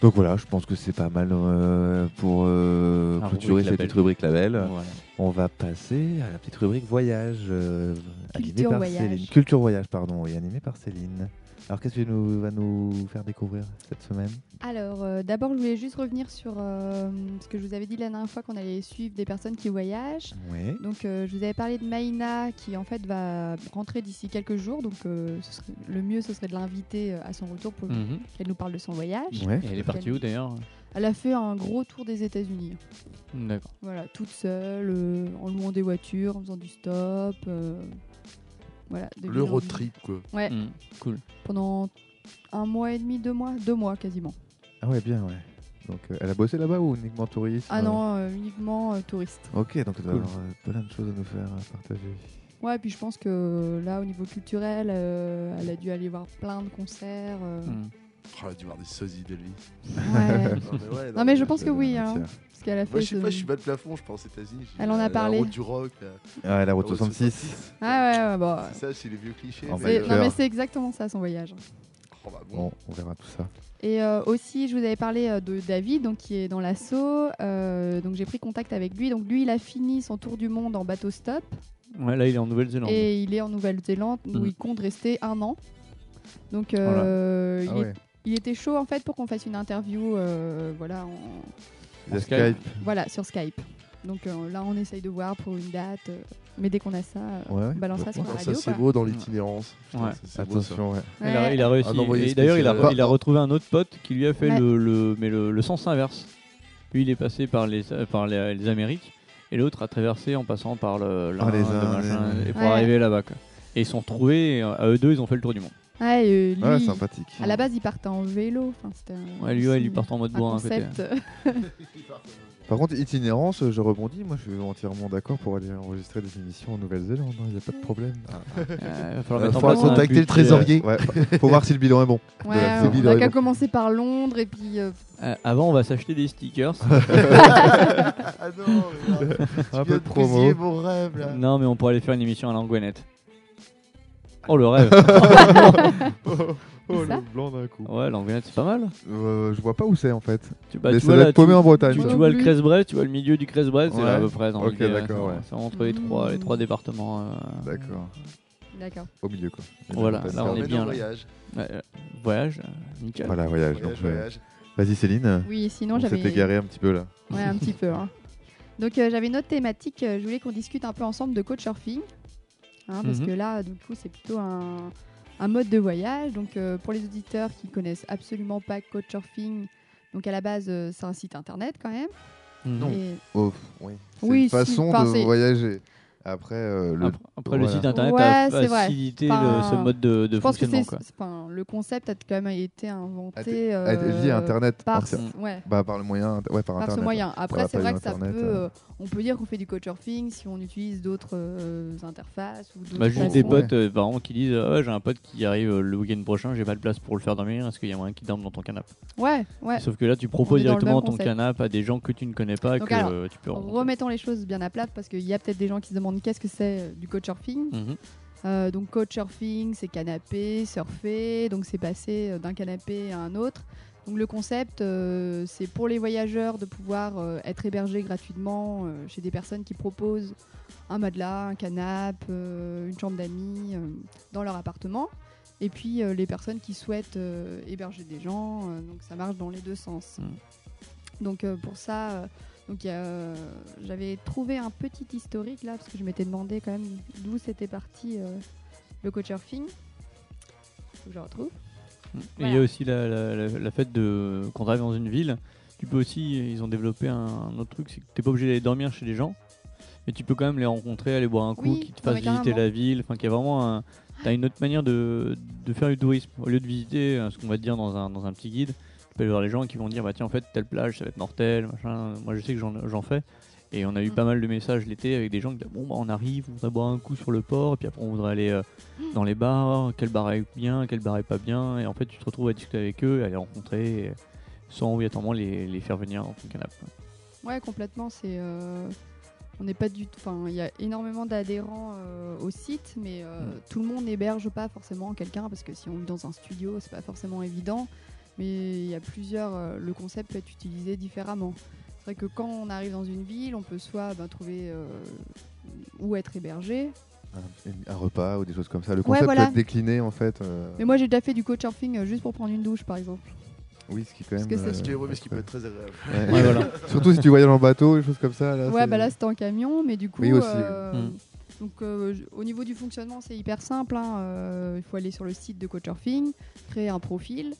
Donc voilà, je pense que c'est pas mal euh, pour euh, clôturer cette label. petite rubrique label. Voilà. On va passer à la petite rubrique voyage, euh, animée Culture par voyage. Céline. Culture voyage, pardon, oui, animée par Céline. Alors qu'est-ce que tu nous, vas nous faire découvrir cette semaine Alors, euh, d'abord, je voulais juste revenir sur euh, ce que je vous avais dit la dernière fois qu'on allait suivre des personnes qui voyagent. Oui. Donc, euh, je vous avais parlé de Maïna qui, en fait, va rentrer d'ici quelques jours. Donc, euh, ce serait- le mieux, ce serait de l'inviter à son retour pour Mhm. qu'elle nous parle de son voyage. Ouais. Et elle est partie où d'ailleurs Elle a fait un gros tour des États-Unis. D'accord. Voilà, toute seule, euh, en louant des voitures, en faisant du stop. Voilà, de Le road trip, quoi. Ouais, Mm, Cool. pendant un mois et demi, deux mois, deux mois quasiment. Ah ouais, bien, ouais. Donc euh, elle a bossé là-bas ou uniquement touriste Ah non, euh, uniquement euh, touriste. Ok, donc elle doit Cool. avoir euh, plein de choses à nous faire partager. Ouais, puis je pense que là, au niveau culturel, euh, elle a dû aller voir plein de concerts. euh. Mm. Oh, elle a dû voir des sosies de lui. Ouais. non, mais ouais, non, mais je pense que oui, hein, parce qu'elle a fait. Moi, je sais ce- pas, je suis bas de plafond, je pense aux États-Unis. j'ai Elle en a euh, parlé. La route du rock. la route La route 66. Ah ouais, ouais, bah. C'est ça, c'est les vieux clichés. En mais, c'est- bas Non, mais c'est exactement ça son voyage. oh, bah, bon. Bon, on verra tout ça. Et euh, aussi, je vous avais parlé euh, de David, donc qui est dans l'assaut. euh, donc j'ai pris contact avec lui. Donc lui, il a fini son tour du monde en bateau stop Ouais, là il est en Nouvelle-Zélande. et il est en Nouvelle-Zélande où Mhm. il compte rester un an. Donc euh, Ah il, est- ouais. Il était chaud en fait pour qu'on fasse une interview, euh, voilà, en- Skype. Skype. voilà, sur Skype. Donc euh, là, on essaye de voir pour une date. euh, mais dès qu'on a ça, euh, Ouais, on balancera sur Oh, la ça, radio. c'est quoi. beau dans l'itinérance. Putain, Ouais. ça, c'est beau, ça. Attention, ouais. Il, a, Ouais. il a réussi. Un envoyé et d'ailleurs, il a, spécial. il a retrouvé un autre pote qui lui a fait Ouais. le, le- mais le, le sens inverse. Lui, il est passé par les, par les, les Amériques et l'autre a traversé en passant par le les l'Inde, Indes, machin, ouais. et pour Ouais. arriver là-bas. quoi. Et ils se sont retrouvés, et, euh, à eux deux, ils ont fait le tour du monde. Ouais, euh, lui, Ouais, sympathique. à la base, il partait en vélo. Enfin, c'était un- Ouais, lui, ouais, il part en mode un bourrin. Par contre, itinérance, je rebondis. Moi, je suis entièrement d'accord pour aller enregistrer des émissions en Nouvelle-Zélande. Il n'y a pas de problème. Euh, il va falloir Euh, mettre en faudra place un contacter le budget, trésorier. Ouais, faut voir si le bilan est bon. Ouais, la on Sébille a de qu'à commencer par Londres et puis. euh, euh, avant, on va s'acheter des stickers. ah non, mais là, tu Un viens peu de promo. bousiller mon rêve là. non, mais on pourrait aller faire une émission à l'Anguenette. Oh, le rêve Oh, Ça le blanc d'un coup. Ouais, l'Anguenette, c'est pas mal. Euh, je vois pas où c'est en fait. Tu, bah, Mais tu ça vois, doit là, être paumé tu- en Bretagne. Tu, ça. vois le plus. Crèze-Brest, tu vois le milieu du Crèze-Brest, c'est Ouais. là à peu près. dans Ok, d'accord, ouais. C'est entre les trois, les trois départements. euh, D'accord. D'accord. Au milieu quoi. Voilà, là, on est bien, en là. voyage. ouais, euh, voyage, euh, nickel. Voilà, voyage. Voyage, donc, euh, voyage. Vas-y Céline. Oui, sinon on s'est j'avais. égaré un petit peu là. Ouais, un petit peu. hein. Donc euh, j'avais une autre thématique. euh, je voulais qu'on discute un peu ensemble de couchsurfing. Hein, parce Mhm. que là, du coup, c'est plutôt un, un mode de voyage. Donc euh, pour les auditeurs qui connaissent absolument pas couchsurfing, donc à la base, euh, c'est un site internet quand même. Non. Et- Oh, oui. C'est Oui, une façon de voyager. Après, euh, le. Après, après, le site internet Ouais, a facilité Enfin, le- ce mode de, de je pense que fonctionnement. enfin, le concept a quand même été inventé euh, via internet. par, ouais, Bah, par le moyen. Ouais, par, par internet. ce moyen. Après, va c'est vrai que ça peut, euh. euh, on peut dire qu'on fait du couchsurfing si on utilise d'autres euh, interfaces ou Bah, juste des potes euh, par exemple, qui disent ah j'ai un pote qui arrive le week-end prochain, j'ai pas de place pour le faire dormir, est-ce qu'il y a moyen qu'il dorme dans ton canapé? Ouais, ouais. Sauf que là, tu proposes directement ton canapé à des gens que tu ne connais pas que alors, tu peux les choses bien à plat parce qu'il y a peut-être des gens qui se demandent qu'est-ce que c'est euh, du couchsurfing. Mhm. Euh, donc couchsurfing, c'est canapé, surfer, donc c'est passer euh, d'un canapé à un autre. Donc le concept, euh, c'est pour les voyageurs de pouvoir euh, être hébergés gratuitement chez des personnes qui proposent un matelas, un canapé, une chambre d'amis dans leur appartement. Et puis les personnes qui souhaitent héberger des gens, donc ça marche dans les deux sens. Mm. Donc pour ça, donc euh, j'avais trouvé un petit historique là parce que je m'étais demandé quand même d'où c'était parti euh, le couchsurfing. Faut que je retrouve. Et il y a aussi la, la, la, la fête de quand tu arrives dans une ville, tu peux aussi, ils ont développé un, un autre truc, c'est que t'es pas obligé d'aller dormir chez les gens, mais tu peux quand même les rencontrer, aller boire un coup, Oui, qui te fassent visiter la ville, enfin qu'il y a vraiment un, t'as une autre manière de, de faire du tourisme. Au lieu de visiter euh, ce qu'on va te dire dans un, dans un petit guide, tu peux aller voir les gens qui vont dire bah tiens en fait telle plage ça va être mortel, machin. Moi je sais que j'en fais. Et on a eu Mm. pas mal de messages l'été avec des gens qui disaient bon bah on arrive, on voudrait boire un coup sur le port, et puis après on voudrait aller euh, dans les bars, quel bar est bien, quel bar est pas bien, et en fait tu te retrouves à discuter avec eux, à les rencontrer, et sans obligatoirement les, les faire venir dans ton canapé. Ouais, complètement. C'est, euh, on n'est pas du tout. Enfin, il y a énormément d'adhérents euh, au site, mais euh, Mm. tout le monde n'héberge pas forcément quelqu'un parce que si on vit dans un studio, c'est pas forcément évident. Mais il y a plusieurs. euh, le concept peut être utilisé différemment. C'est vrai que quand on arrive dans une ville, on peut soit ben, trouver euh, où être hébergé. Un, un repas ou des choses comme ça. Le Ouais, concept voilà. peut être décliné en fait. euh, Mais moi, j'ai déjà fait du couchsurfing euh, juste pour prendre une douche, par exemple. Oui, ce qui quand Parce même. que c'est- Ce qui est- ouais, mais ce qui peut être très agréable. Ouais. Ouais, voilà. Surtout si tu voyages en bateau, des choses comme ça. Là, ouais, bah là c'était en camion, mais du coup, Oui, aussi, euh. Mm. donc euh, au niveau du fonctionnement, c'est hyper simple. hein, euh, il faut aller sur le site de Couchsurfing, créer un profil,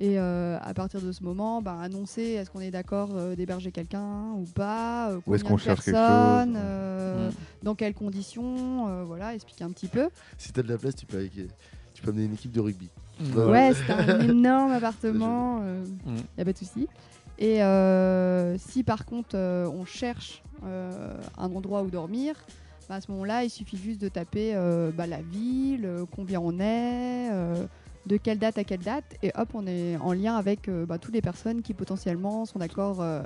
et euh, à partir de ce moment, bah, annoncer est-ce qu'on est d'accord euh, d'héberger quelqu'un ou pas, euh, Où est-ce combien qu'on de cherche quelque chose, euh, Mm. dans quelles conditions, euh, voilà, expliquer un petit peu. Si t'as de la place, tu peux, avec- tu peux amener une équipe de rugby. Ouais, c'est un énorme appartement, il n'y a pas de souci. Et euh, si par contre euh, on cherche euh, un endroit où dormir, bah, à ce moment-là, il suffit juste de taper euh, bah, la ville, euh, combien on est, euh, de quelle date à quelle date, et hop, on est en lien avec euh, bah, toutes les personnes qui potentiellement sont d'accord euh,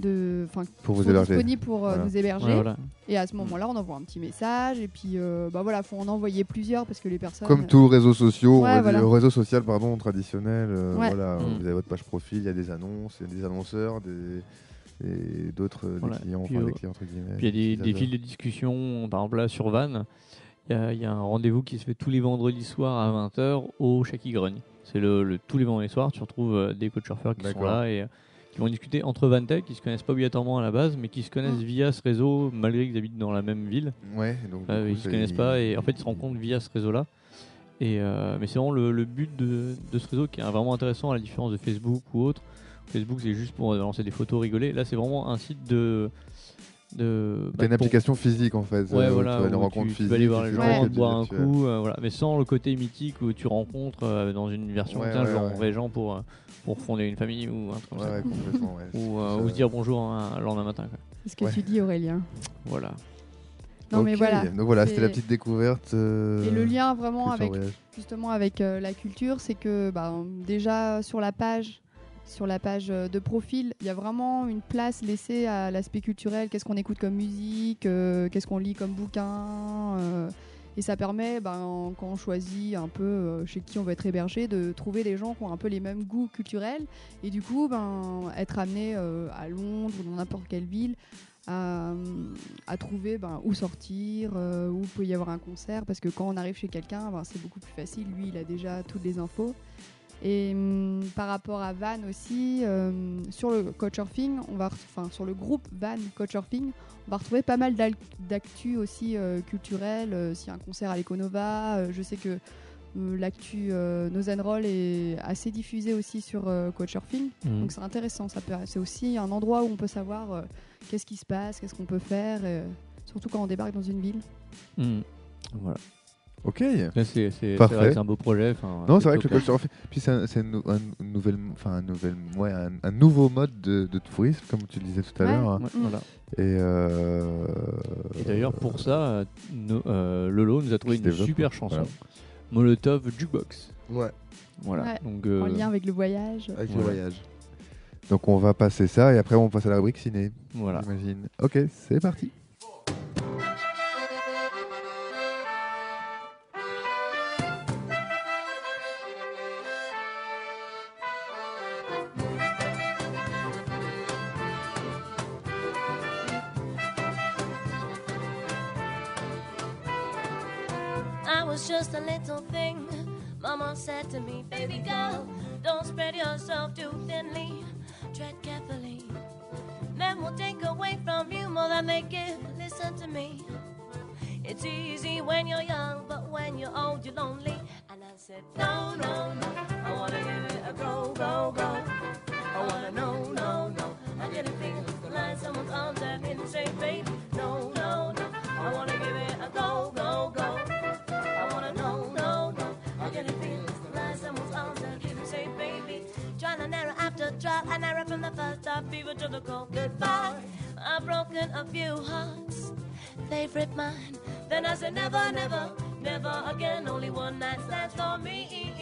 de, enfin, Pour vous sont héberger. disponibles pour euh, Voilà. nous héberger. Ouais, voilà. Et à ce moment-là, on envoie un petit message, et puis euh, bah voilà, faut en envoyer plusieurs parce que les personnes. Comme tous réseaux sociaux, on Ouais, voilà. réseau social pardon, traditionnel, euh, Ouais. voilà, Mm. vous avez votre page profil, il y a des annonces, il y a des annonceurs, des et d'autres euh, des Voilà. clients, Puis, enfin des euh, clients entre guillemets. Puis il y a des, des utilisateurs. fils de discussion, par exemple là sur Van, il y a, il y a un rendez-vous qui se fait tous les vendredis soirs à 20h au Shaky Grogne. C'est le, le- tous les vendredis soirs, tu retrouves euh, des coachs surfeurs qui sont là et euh, qui vont discuter entre Vantech, qui se connaissent pas obligatoirement à la base, mais qui se connaissent via ce réseau malgré qu'ils habitent dans la même ville. Ouais, donc Euh, coup, ils se connaissent pas et en fait ils se rencontrent via ce réseau-là. Et euh, mais c'est vraiment le, le but de, de ce réseau qui est vraiment intéressant à la différence de Facebook ou autre. Facebook c'est juste pour lancer des photos, rigoler. Là c'est vraiment un site de de T'as une pour- application physique en fait. Ouais, euh, voilà, tu rencontres tu, tu physiques. vas aller voir les gens, boire un coup, euh, voilà. mais sans le côté mythique où tu rencontres euh, dans une version Ouais, tiens, ouais, je rencontrer les gens pour, pour fonder une famille ou un truc comme Ouais, ça. complètement, ou, euh, Ça- ou se dire bonjour un, le lendemain matin. quoi. C'est ce que Ouais. tu dis, Aurélien. Voilà. Non, mais voilà. Donc voilà, c'était la petite découverte. euh, Et le lien vraiment avec voyage. justement avec euh, la culture, c'est que bah, déjà sur la page, sur la page euh, de profil, il y a vraiment une place laissée à l'aspect culturel. Qu'est-ce qu'on écoute comme musique, euh, qu'est-ce qu'on lit comme bouquin. euh, et ça permet, ben, quand on choisit un peu chez qui on veut être hébergé, de trouver des gens qui ont un peu les mêmes goûts culturels. Et du coup, ben, être amené à Londres ou dans n'importe quelle ville à, trouver ben, où sortir, euh, où peut y avoir un concert, parce que quand on arrive chez quelqu'un, c'est beaucoup plus facile, lui il a déjà toutes les infos. Et hum, par rapport à Van aussi, euh, sur le Couchsurfing, on va, enfin sur le groupe Van Couchsurfing, on va retrouver pas mal d'actu aussi euh, culturel. euh, S'il y a un concert à l'Econova, euh, je sais que l'actu and Roll est assez diffusée aussi sur Couchsurfing, Mhm. donc c'est intéressant. Ça c'est aussi un endroit où on peut savoir qu'est-ce qui se passe, qu'est-ce qu'on peut faire, surtout quand on débarque dans une ville. Mhm. Voilà. Ok. C'est- un beau projet, non, c'est vrai que le couchsurfing. Puis c'est un, nou- nouvel, enfin un nouvel, ouais, un, un nouveau mode de, de tourisme, comme tu le disais tout à Ouais, l'heure. ouais, voilà. Et, euh, Et d'ailleurs, pour ça, euh, no- euh, Lolo nous a trouvé une super chanson. Voilà. Molotov Jukebox. Ouais. Voilà. Ouais, Donc, euh, En lien avec le voyage. Avec le voyage. Donc on va passer ça et après on passe à la rubrique ciné. Voilà. J'imagine. Ok, c'est parti. To me, baby girl, don't spread yourself too thinly. Tread carefully. Men will take away from you more than they give. Listen to me. It's easy when you're young, but when you're old, you're lonely. And I said, no, no, no. I wanna give it a go, go, go. I wanna know, no, no. I get a feeling to lie in someone's arms and hit and say, baby, no, no, no. I wanna trial and error from the first stop, fever to the cold goodbye. I've broken a few hearts, they've ripped mine. Then I said, never, never, never again. Only one night stands for me.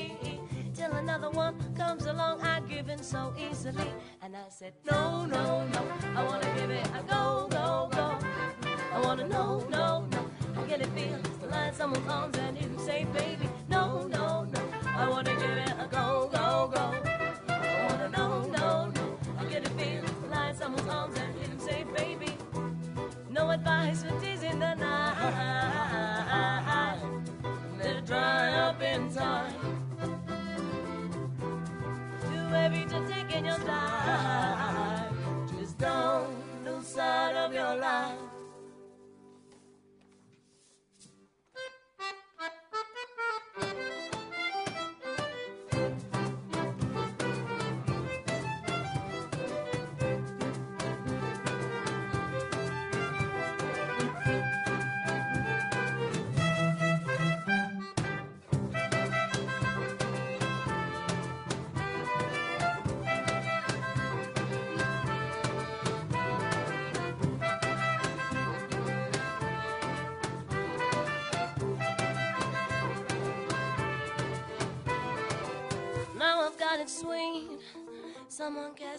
Till another one comes along, I give in so easily. And I said, no, no, no. I wanna give it a go, go, go. I wanna know, no, no. I get it feel to lie in someone's arms and you say, baby, no, no, no. I wanna give it a go.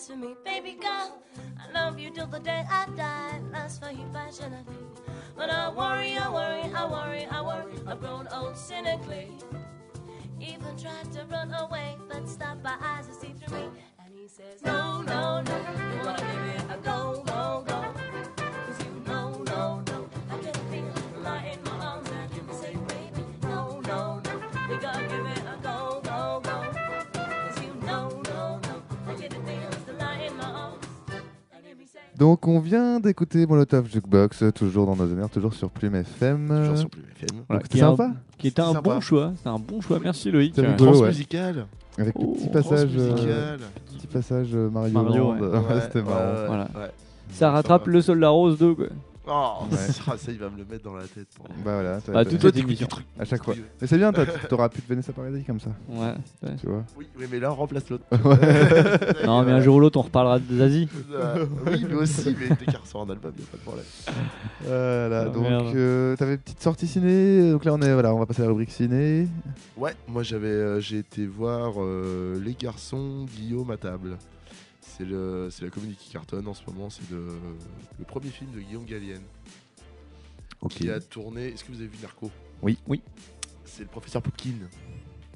For me, baby girl. I love you till the day I die. Last for you passionately. But I worry, I worry, I worry, I worry. I've grown old cynically. Even tried to run away, but stopped my eyes to see through me. And he says, No, no, no. You wanna give it a go, go, go. Donc on vient d'écouter Molotov Jukebox, toujours dans nos honneurs, toujours sur Plume FM. Toujours sur Plume FM. Voilà, qui est un- sympa. Qui était un Sympa. bon choix. C'est un bon choix. Merci Loïc. C'était Euh, rigolo, ouais. Transmusical. Avec Oh, petit passage, euh, transmusical. petit passage euh, Mario, Mario, Land. ouais. Ouais, Ouais, C'était marrant. ouais, Voilà. ouais. Ça rattrape le Soldat Rose 2. Quoi. Oh, Ouais. ça, ça, il va me le mettre dans la tête. pour- Bah voilà, t'as- Bah, t'as- toute à chaque fois. Mais c'est bien, t'as- t'auras pu te Vanessa Paradis comme ça, Ouais. ouais. tu vois. Oui, oui, mais là, on remplace l'autre. Non, mais un jour ou l'autre, on reparlera de Zazie. Euh, oui, mais aussi, mais dès qu'elle ressort un album, il a pas de problème. Voilà, Ah, donc merde. euh, t'avais une petite sortie ciné. Donc là, on est, voilà, on va passer à la rubrique ciné. Ouais, moi j'avais, euh, j'ai été voir euh, Les Garçons Guillaume à table. C'est la comédie qui cartonne en ce moment. C'est le, le premier film de Guillaume Gallienne qui a tourné. Est-ce que vous avez vu Narco? Oui. Oui. C'est le professeur Poupkin.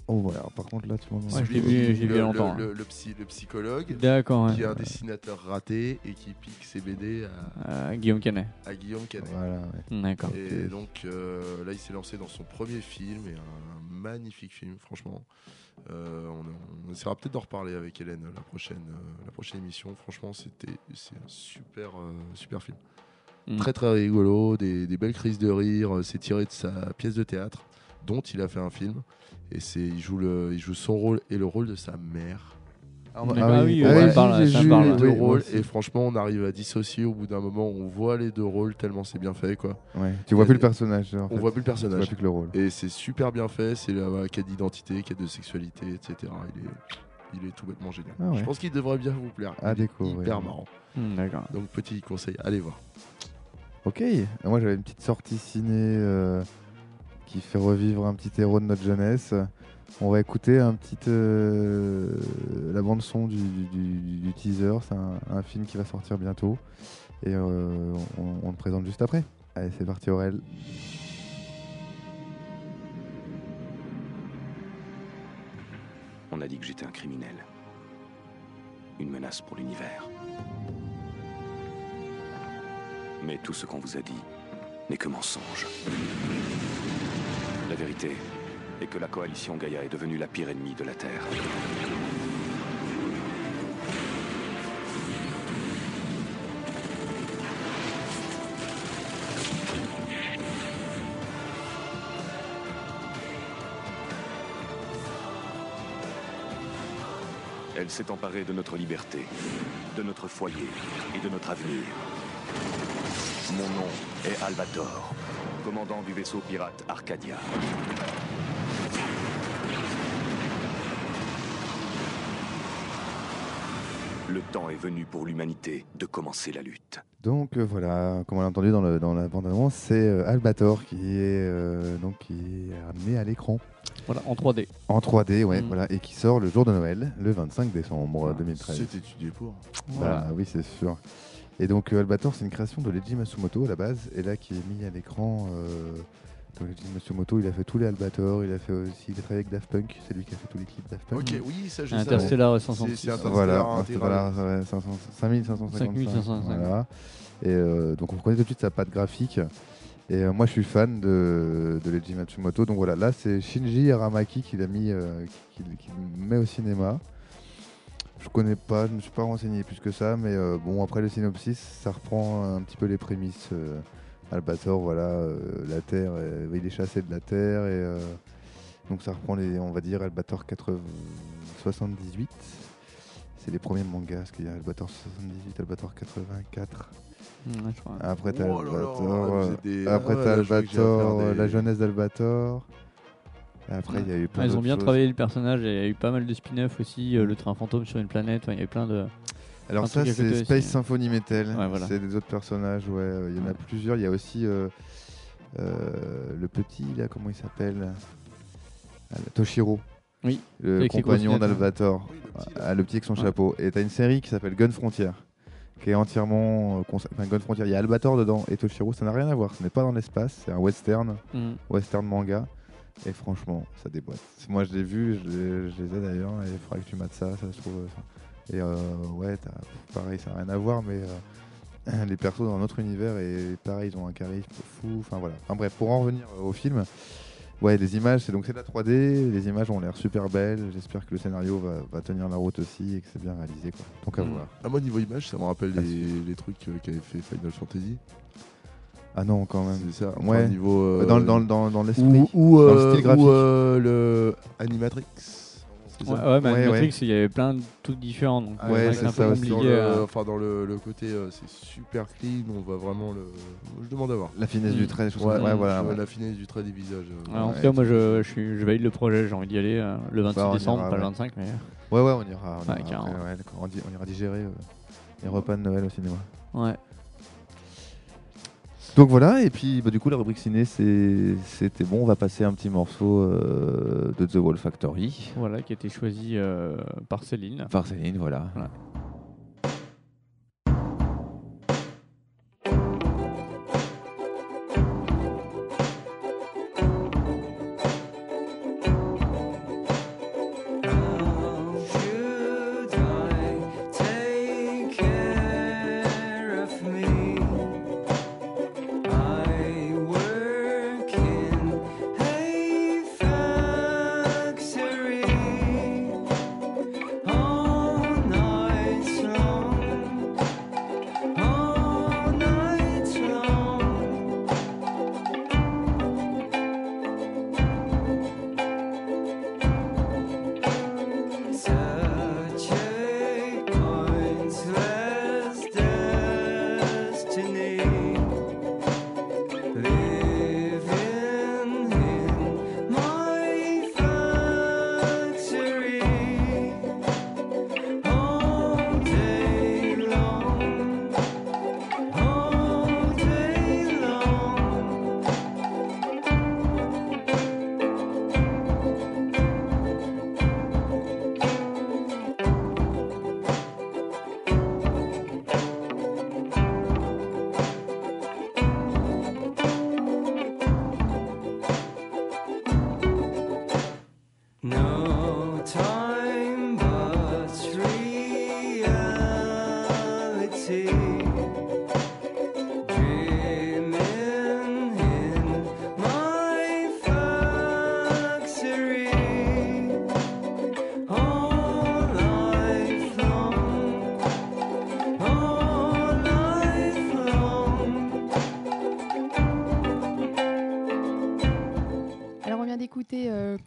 Oh voilà, par contre là, tu vois. Ouais, vu- j'ai vu il y a le- longtemps, Le, le- le psy- le psychologue D'accord. ouais. qui est un dessinateur raté et qui pique ses BD à, Guillaume Canet. à Guillaume Canet. Voilà, ouais. D'accord. Et donc euh, là, il s'est lancé dans son premier film et un magnifique film, franchement. Euh, on, on essaiera peut-être d'en reparler avec Hélène la prochaine, euh, la prochaine émission. Franchement, c'était c'est un super, euh, super film. Mm. Très très rigolo, des, des belles crises de rire. C'est tiré de sa pièce de théâtre, dont il a fait un film. Et c'est il joue le, il joue son rôle et le rôle de sa mère. Ah, D'accord, ah oui, ouais, oui, ça parle, j'ai ça parle. les deux oui, rôles et franchement, on arrive à dissocier au bout d'un moment. On voit les deux rôles tellement c'est bien fait, quoi. Ouais. Tu vois plus le personnage. En On fait. voit plus le Tu vois personnage. plus que le rôle. Et c'est super bien fait, c'est la quête d'identité, quête de sexualité, etc. Il est, il est tout bêtement génial. Ah ouais. Je pense qu'il devrait bien vous plaire. À découvrir. Hyper marrant. Hmm, D'accord. Donc petit conseil, allez voir. Ok. Et Moi, j'avais une petite sortie ciné euh, qui fait revivre un petit héros de notre jeunesse. On va écouter un petit euh, la bande son du, du- teaser. C'est un, un film qui va sortir bientôt et euh, on, on le présente juste après. Allez, c'est parti Aurel. On a dit que j'étais un criminel. Une menace pour l'univers. Mais tout ce qu'on vous a dit n'est que mensonge. La vérité est que la coalition Gaïa est devenue la pire ennemie de la Terre. Elle s'est emparée de notre liberté, de notre foyer et de notre avenir. Mon nom est Albator, commandant du vaisseau pirate Arcadia. Le temps est venu pour l'humanité de commencer la lutte. Donc euh, voilà, comme on l'a entendu dans, le, dans la bande-annonce, c'est euh, Albator qui est euh, donc qui est amené à l'écran Voilà, en 3D. en 3D, ouais, Mm. voilà, et qui sort le jour de Noël, le 25 décembre 2013. C'est étudié pour. Bah oui, c'est sûr. Et donc euh, Albator, c'est une création de Leiji Matsumoto à la base, et là qui est mis à l'écran. Donc Leiji Matsumoto, il a fait tous les Albator, il a fait aussi, il a travaillé avec Daft Punk, c'est lui qui a fait tous les clips Daft Punk. Ok, oui, ça je sais. Interstellar C'est 566. c'est Interstellar Voilà, intégral. Interstellar, ouais, 500 5555. 5555. Voilà. Et euh, donc on reconnaît tout de suite sa patte graphique. Et euh, moi je suis fan de, de Leiji Matsumoto. Donc voilà, là c'est Shinji Aramaki qui l'a mis, euh, qui, qui- qui le met au cinéma. Je connais pas, je me suis pas renseigné plus que ça, mais euh, bon, après le synopsis, ça reprend un petit peu les prémices. Albator, voilà, euh, la Terre, euh, il est chassé de la Terre, et euh, donc ça reprend les, on va dire, Albator 80 78. C'est les premiers mangas, parce qu'il y a Albator 78, Albator 84. Ouais, je crois. Après, t'as Oh là là, Albator, des- après, ouais, je Albator, des- la jeunesse d'Albator. Après, il y a eu plein Ah, ils ont bien choses. travaillé le personnage, il y a eu pas mal de spin-off aussi, euh, le train fantôme sur une planète, il y a eu plein de... Alors ça, c'est aussi. Space Symphony Metal. Ouais, voilà. C'est des autres personnages, ouais. euh, Il y en a plusieurs. Il y a aussi euh, euh, le petit, là, comment il s'appelle le Toshiro. Oui, Le compagnon grosses lunettes, d'Albator. Ah, le petit avec son Ouais. chapeau. Et t'as une série qui s'appelle Gun Frontier. Qui est entièrement. euh, Enfin, Gun Frontier. Il y a Albator dedans et Toshiro. Ça n'a rien à voir. Ce n'est pas dans l'espace. C'est un western. Mhm. Western manga. Et franchement, ça déboîte. Moi, je l'ai vu. Je les, je les ai d'ailleurs. Et il faudra que tu mates ça. Ça se trouve. enfin, et euh, ouais, t'as- pareil, ça n'a rien à voir, mais euh, les persos dans notre univers, et pareil, ils ont un charisme fou. Enfin voilà. Enfin bref, pour en revenir au film, ouais, les images, c'est donc c'est de la 3D, les images ont l'air super belles. J'espère que le scénario va, va tenir la route aussi et que c'est bien réalisé. Quoi. Donc à Mm. voir. Ah, moi, niveau image, ça me rappelle les, les trucs euh, qu'avait fait Final Fantasy. Ah non, quand même. C'est ça. Enfin, Ouais. niveau, euh, Dans, dans, dans, dans l'esprit. Ou, ou, dans le style graphique. ou, euh, le Animatrix. C'est Ouais, ça ouais, mais Ouais, Matrix, ouais. il y avait plein de trucs différents, donc Ouais, c'est que c'est ça. Dans compliqué. le, à- enfin, dans le, le côté, euh, c'est super clean, on voit vraiment le. Je demande à voir. La finesse Mm. du trait, des choses Ouais, voilà. La finesse du trait des visages. euh, Ouais, en tout cas, moi, je, je, suis, je valide le projet, j'ai envie d'y aller euh, le 26 Bah, on décembre, ira, pas le ouais. 25, mais... Ouais, ouais, on ira. On Ouais, ira, carrément. après, ouais, d'accord. on, di- on ira digérer euh, les repas de Noël au cinéma. Ouais. Donc voilà, et puis bah, du coup la rubrique ciné c'était bon, on va passer un petit morceau euh, de The Wall Factory. Voilà, qui a été choisi euh, par Céline. Par Céline, voilà. Voilà.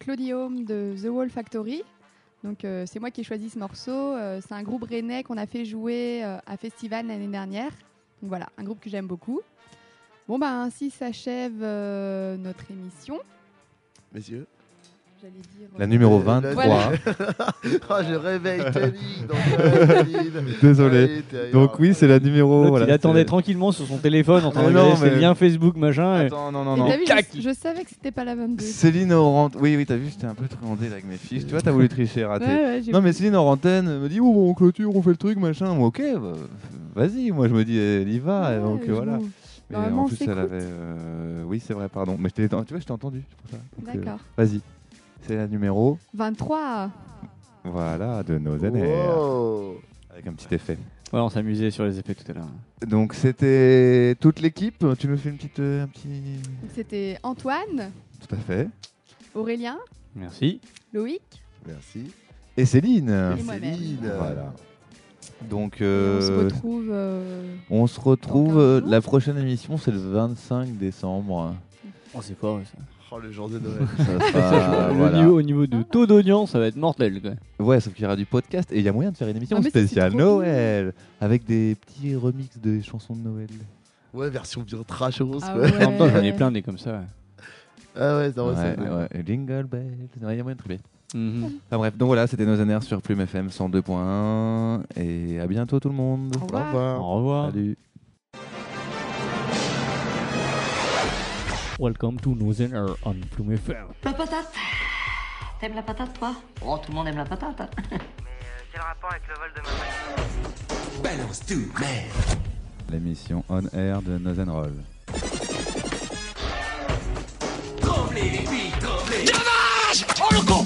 Claudie Home de The Wall Factory. Donc euh, c'est moi qui ai choisi ce morceau. Euh, c'est un groupe rennais qu'on a fait jouer euh, à Festival l'année dernière. Voilà, un groupe que j'aime beaucoup. Bon ben ainsi s'achève notre émission. Messieurs. J'allais dire. La numéro Euh, 23. Voilà. Ah, je réveille cuisine. Désolé. Allez, t'es ailleurs. Donc oui, c'est la numéro. Voilà, il attendait tranquillement sur son téléphone en train de regarder ses mais- liens Facebook, machin. et- Attends, non, non, Et non. vu, je, je savais que c'était pas la 22. Céline Orant. Oui, oui, t'as vu, j'étais un peu truandé avec mes fiches. Tu vois, t'as voulu tricher, raté. Ouais, non, mais. Céline Orantène me dit Oh, bon, on clôture, on fait le truc, machin. Moi, ok, bah, vas-y. Moi, je me dis Elle y va. et Ouais, donc voilà. Mais en plus, elle avait. euh, Oui, c'est vrai, pardon. Mais je t'ai- tu vois, je t'ai entendu. euh, D'accord. Vas-y. C'est la numéro. 23. Voilà, de nos années. Wow. Avec un petit effet. Ouais, on s'amusait sur les effets tout à l'heure. Donc, c'était toute l'équipe. Tu nous fais une petite. euh, un petit. Donc, C'était Antoine, Tout à fait. Aurélien, Merci. Loïc, Merci. Et Céline. Et. Céline. Voilà. Donc, Et euh, on se retrouve. euh, on se retrouve. Euh, la prochaine émission, c'est le 25 décembre. Oh, c'est fort ça. Oh, le jour de Noël. Ça sera, Le voilà. niveau, au niveau de taux d'audience, ça va être mortel. Quoi. Ouais, sauf qu'il y aura du podcast et il y a moyen de faire une émission Ah, mais ça, c'est spéciale trop Noël avec des petits remixes de chansons de Noël. Ouais, version bien trashos. Ah quoi. ouais. En même temps, j'en ai plein des comme ça. ouais. Ah ouais, ouais, ça- ouais, ouais. Jingle Bells. Ouais, il y a moyen de triper. Mhm. Enfin bref, donc voilà, c'était nos années sur Plume FM 102.1 et à bientôt tout le monde. Au Au revoir. revoir. Au revoir. Salut. Welcome to Nozener on Plume FM. La patate T'aimes la patate, toi? Oh, tout le monde aime la patate. hein. Mais euh, quel rapport avec le vol de ma machine? L'émission On Air de Nozen Roll. Oh le con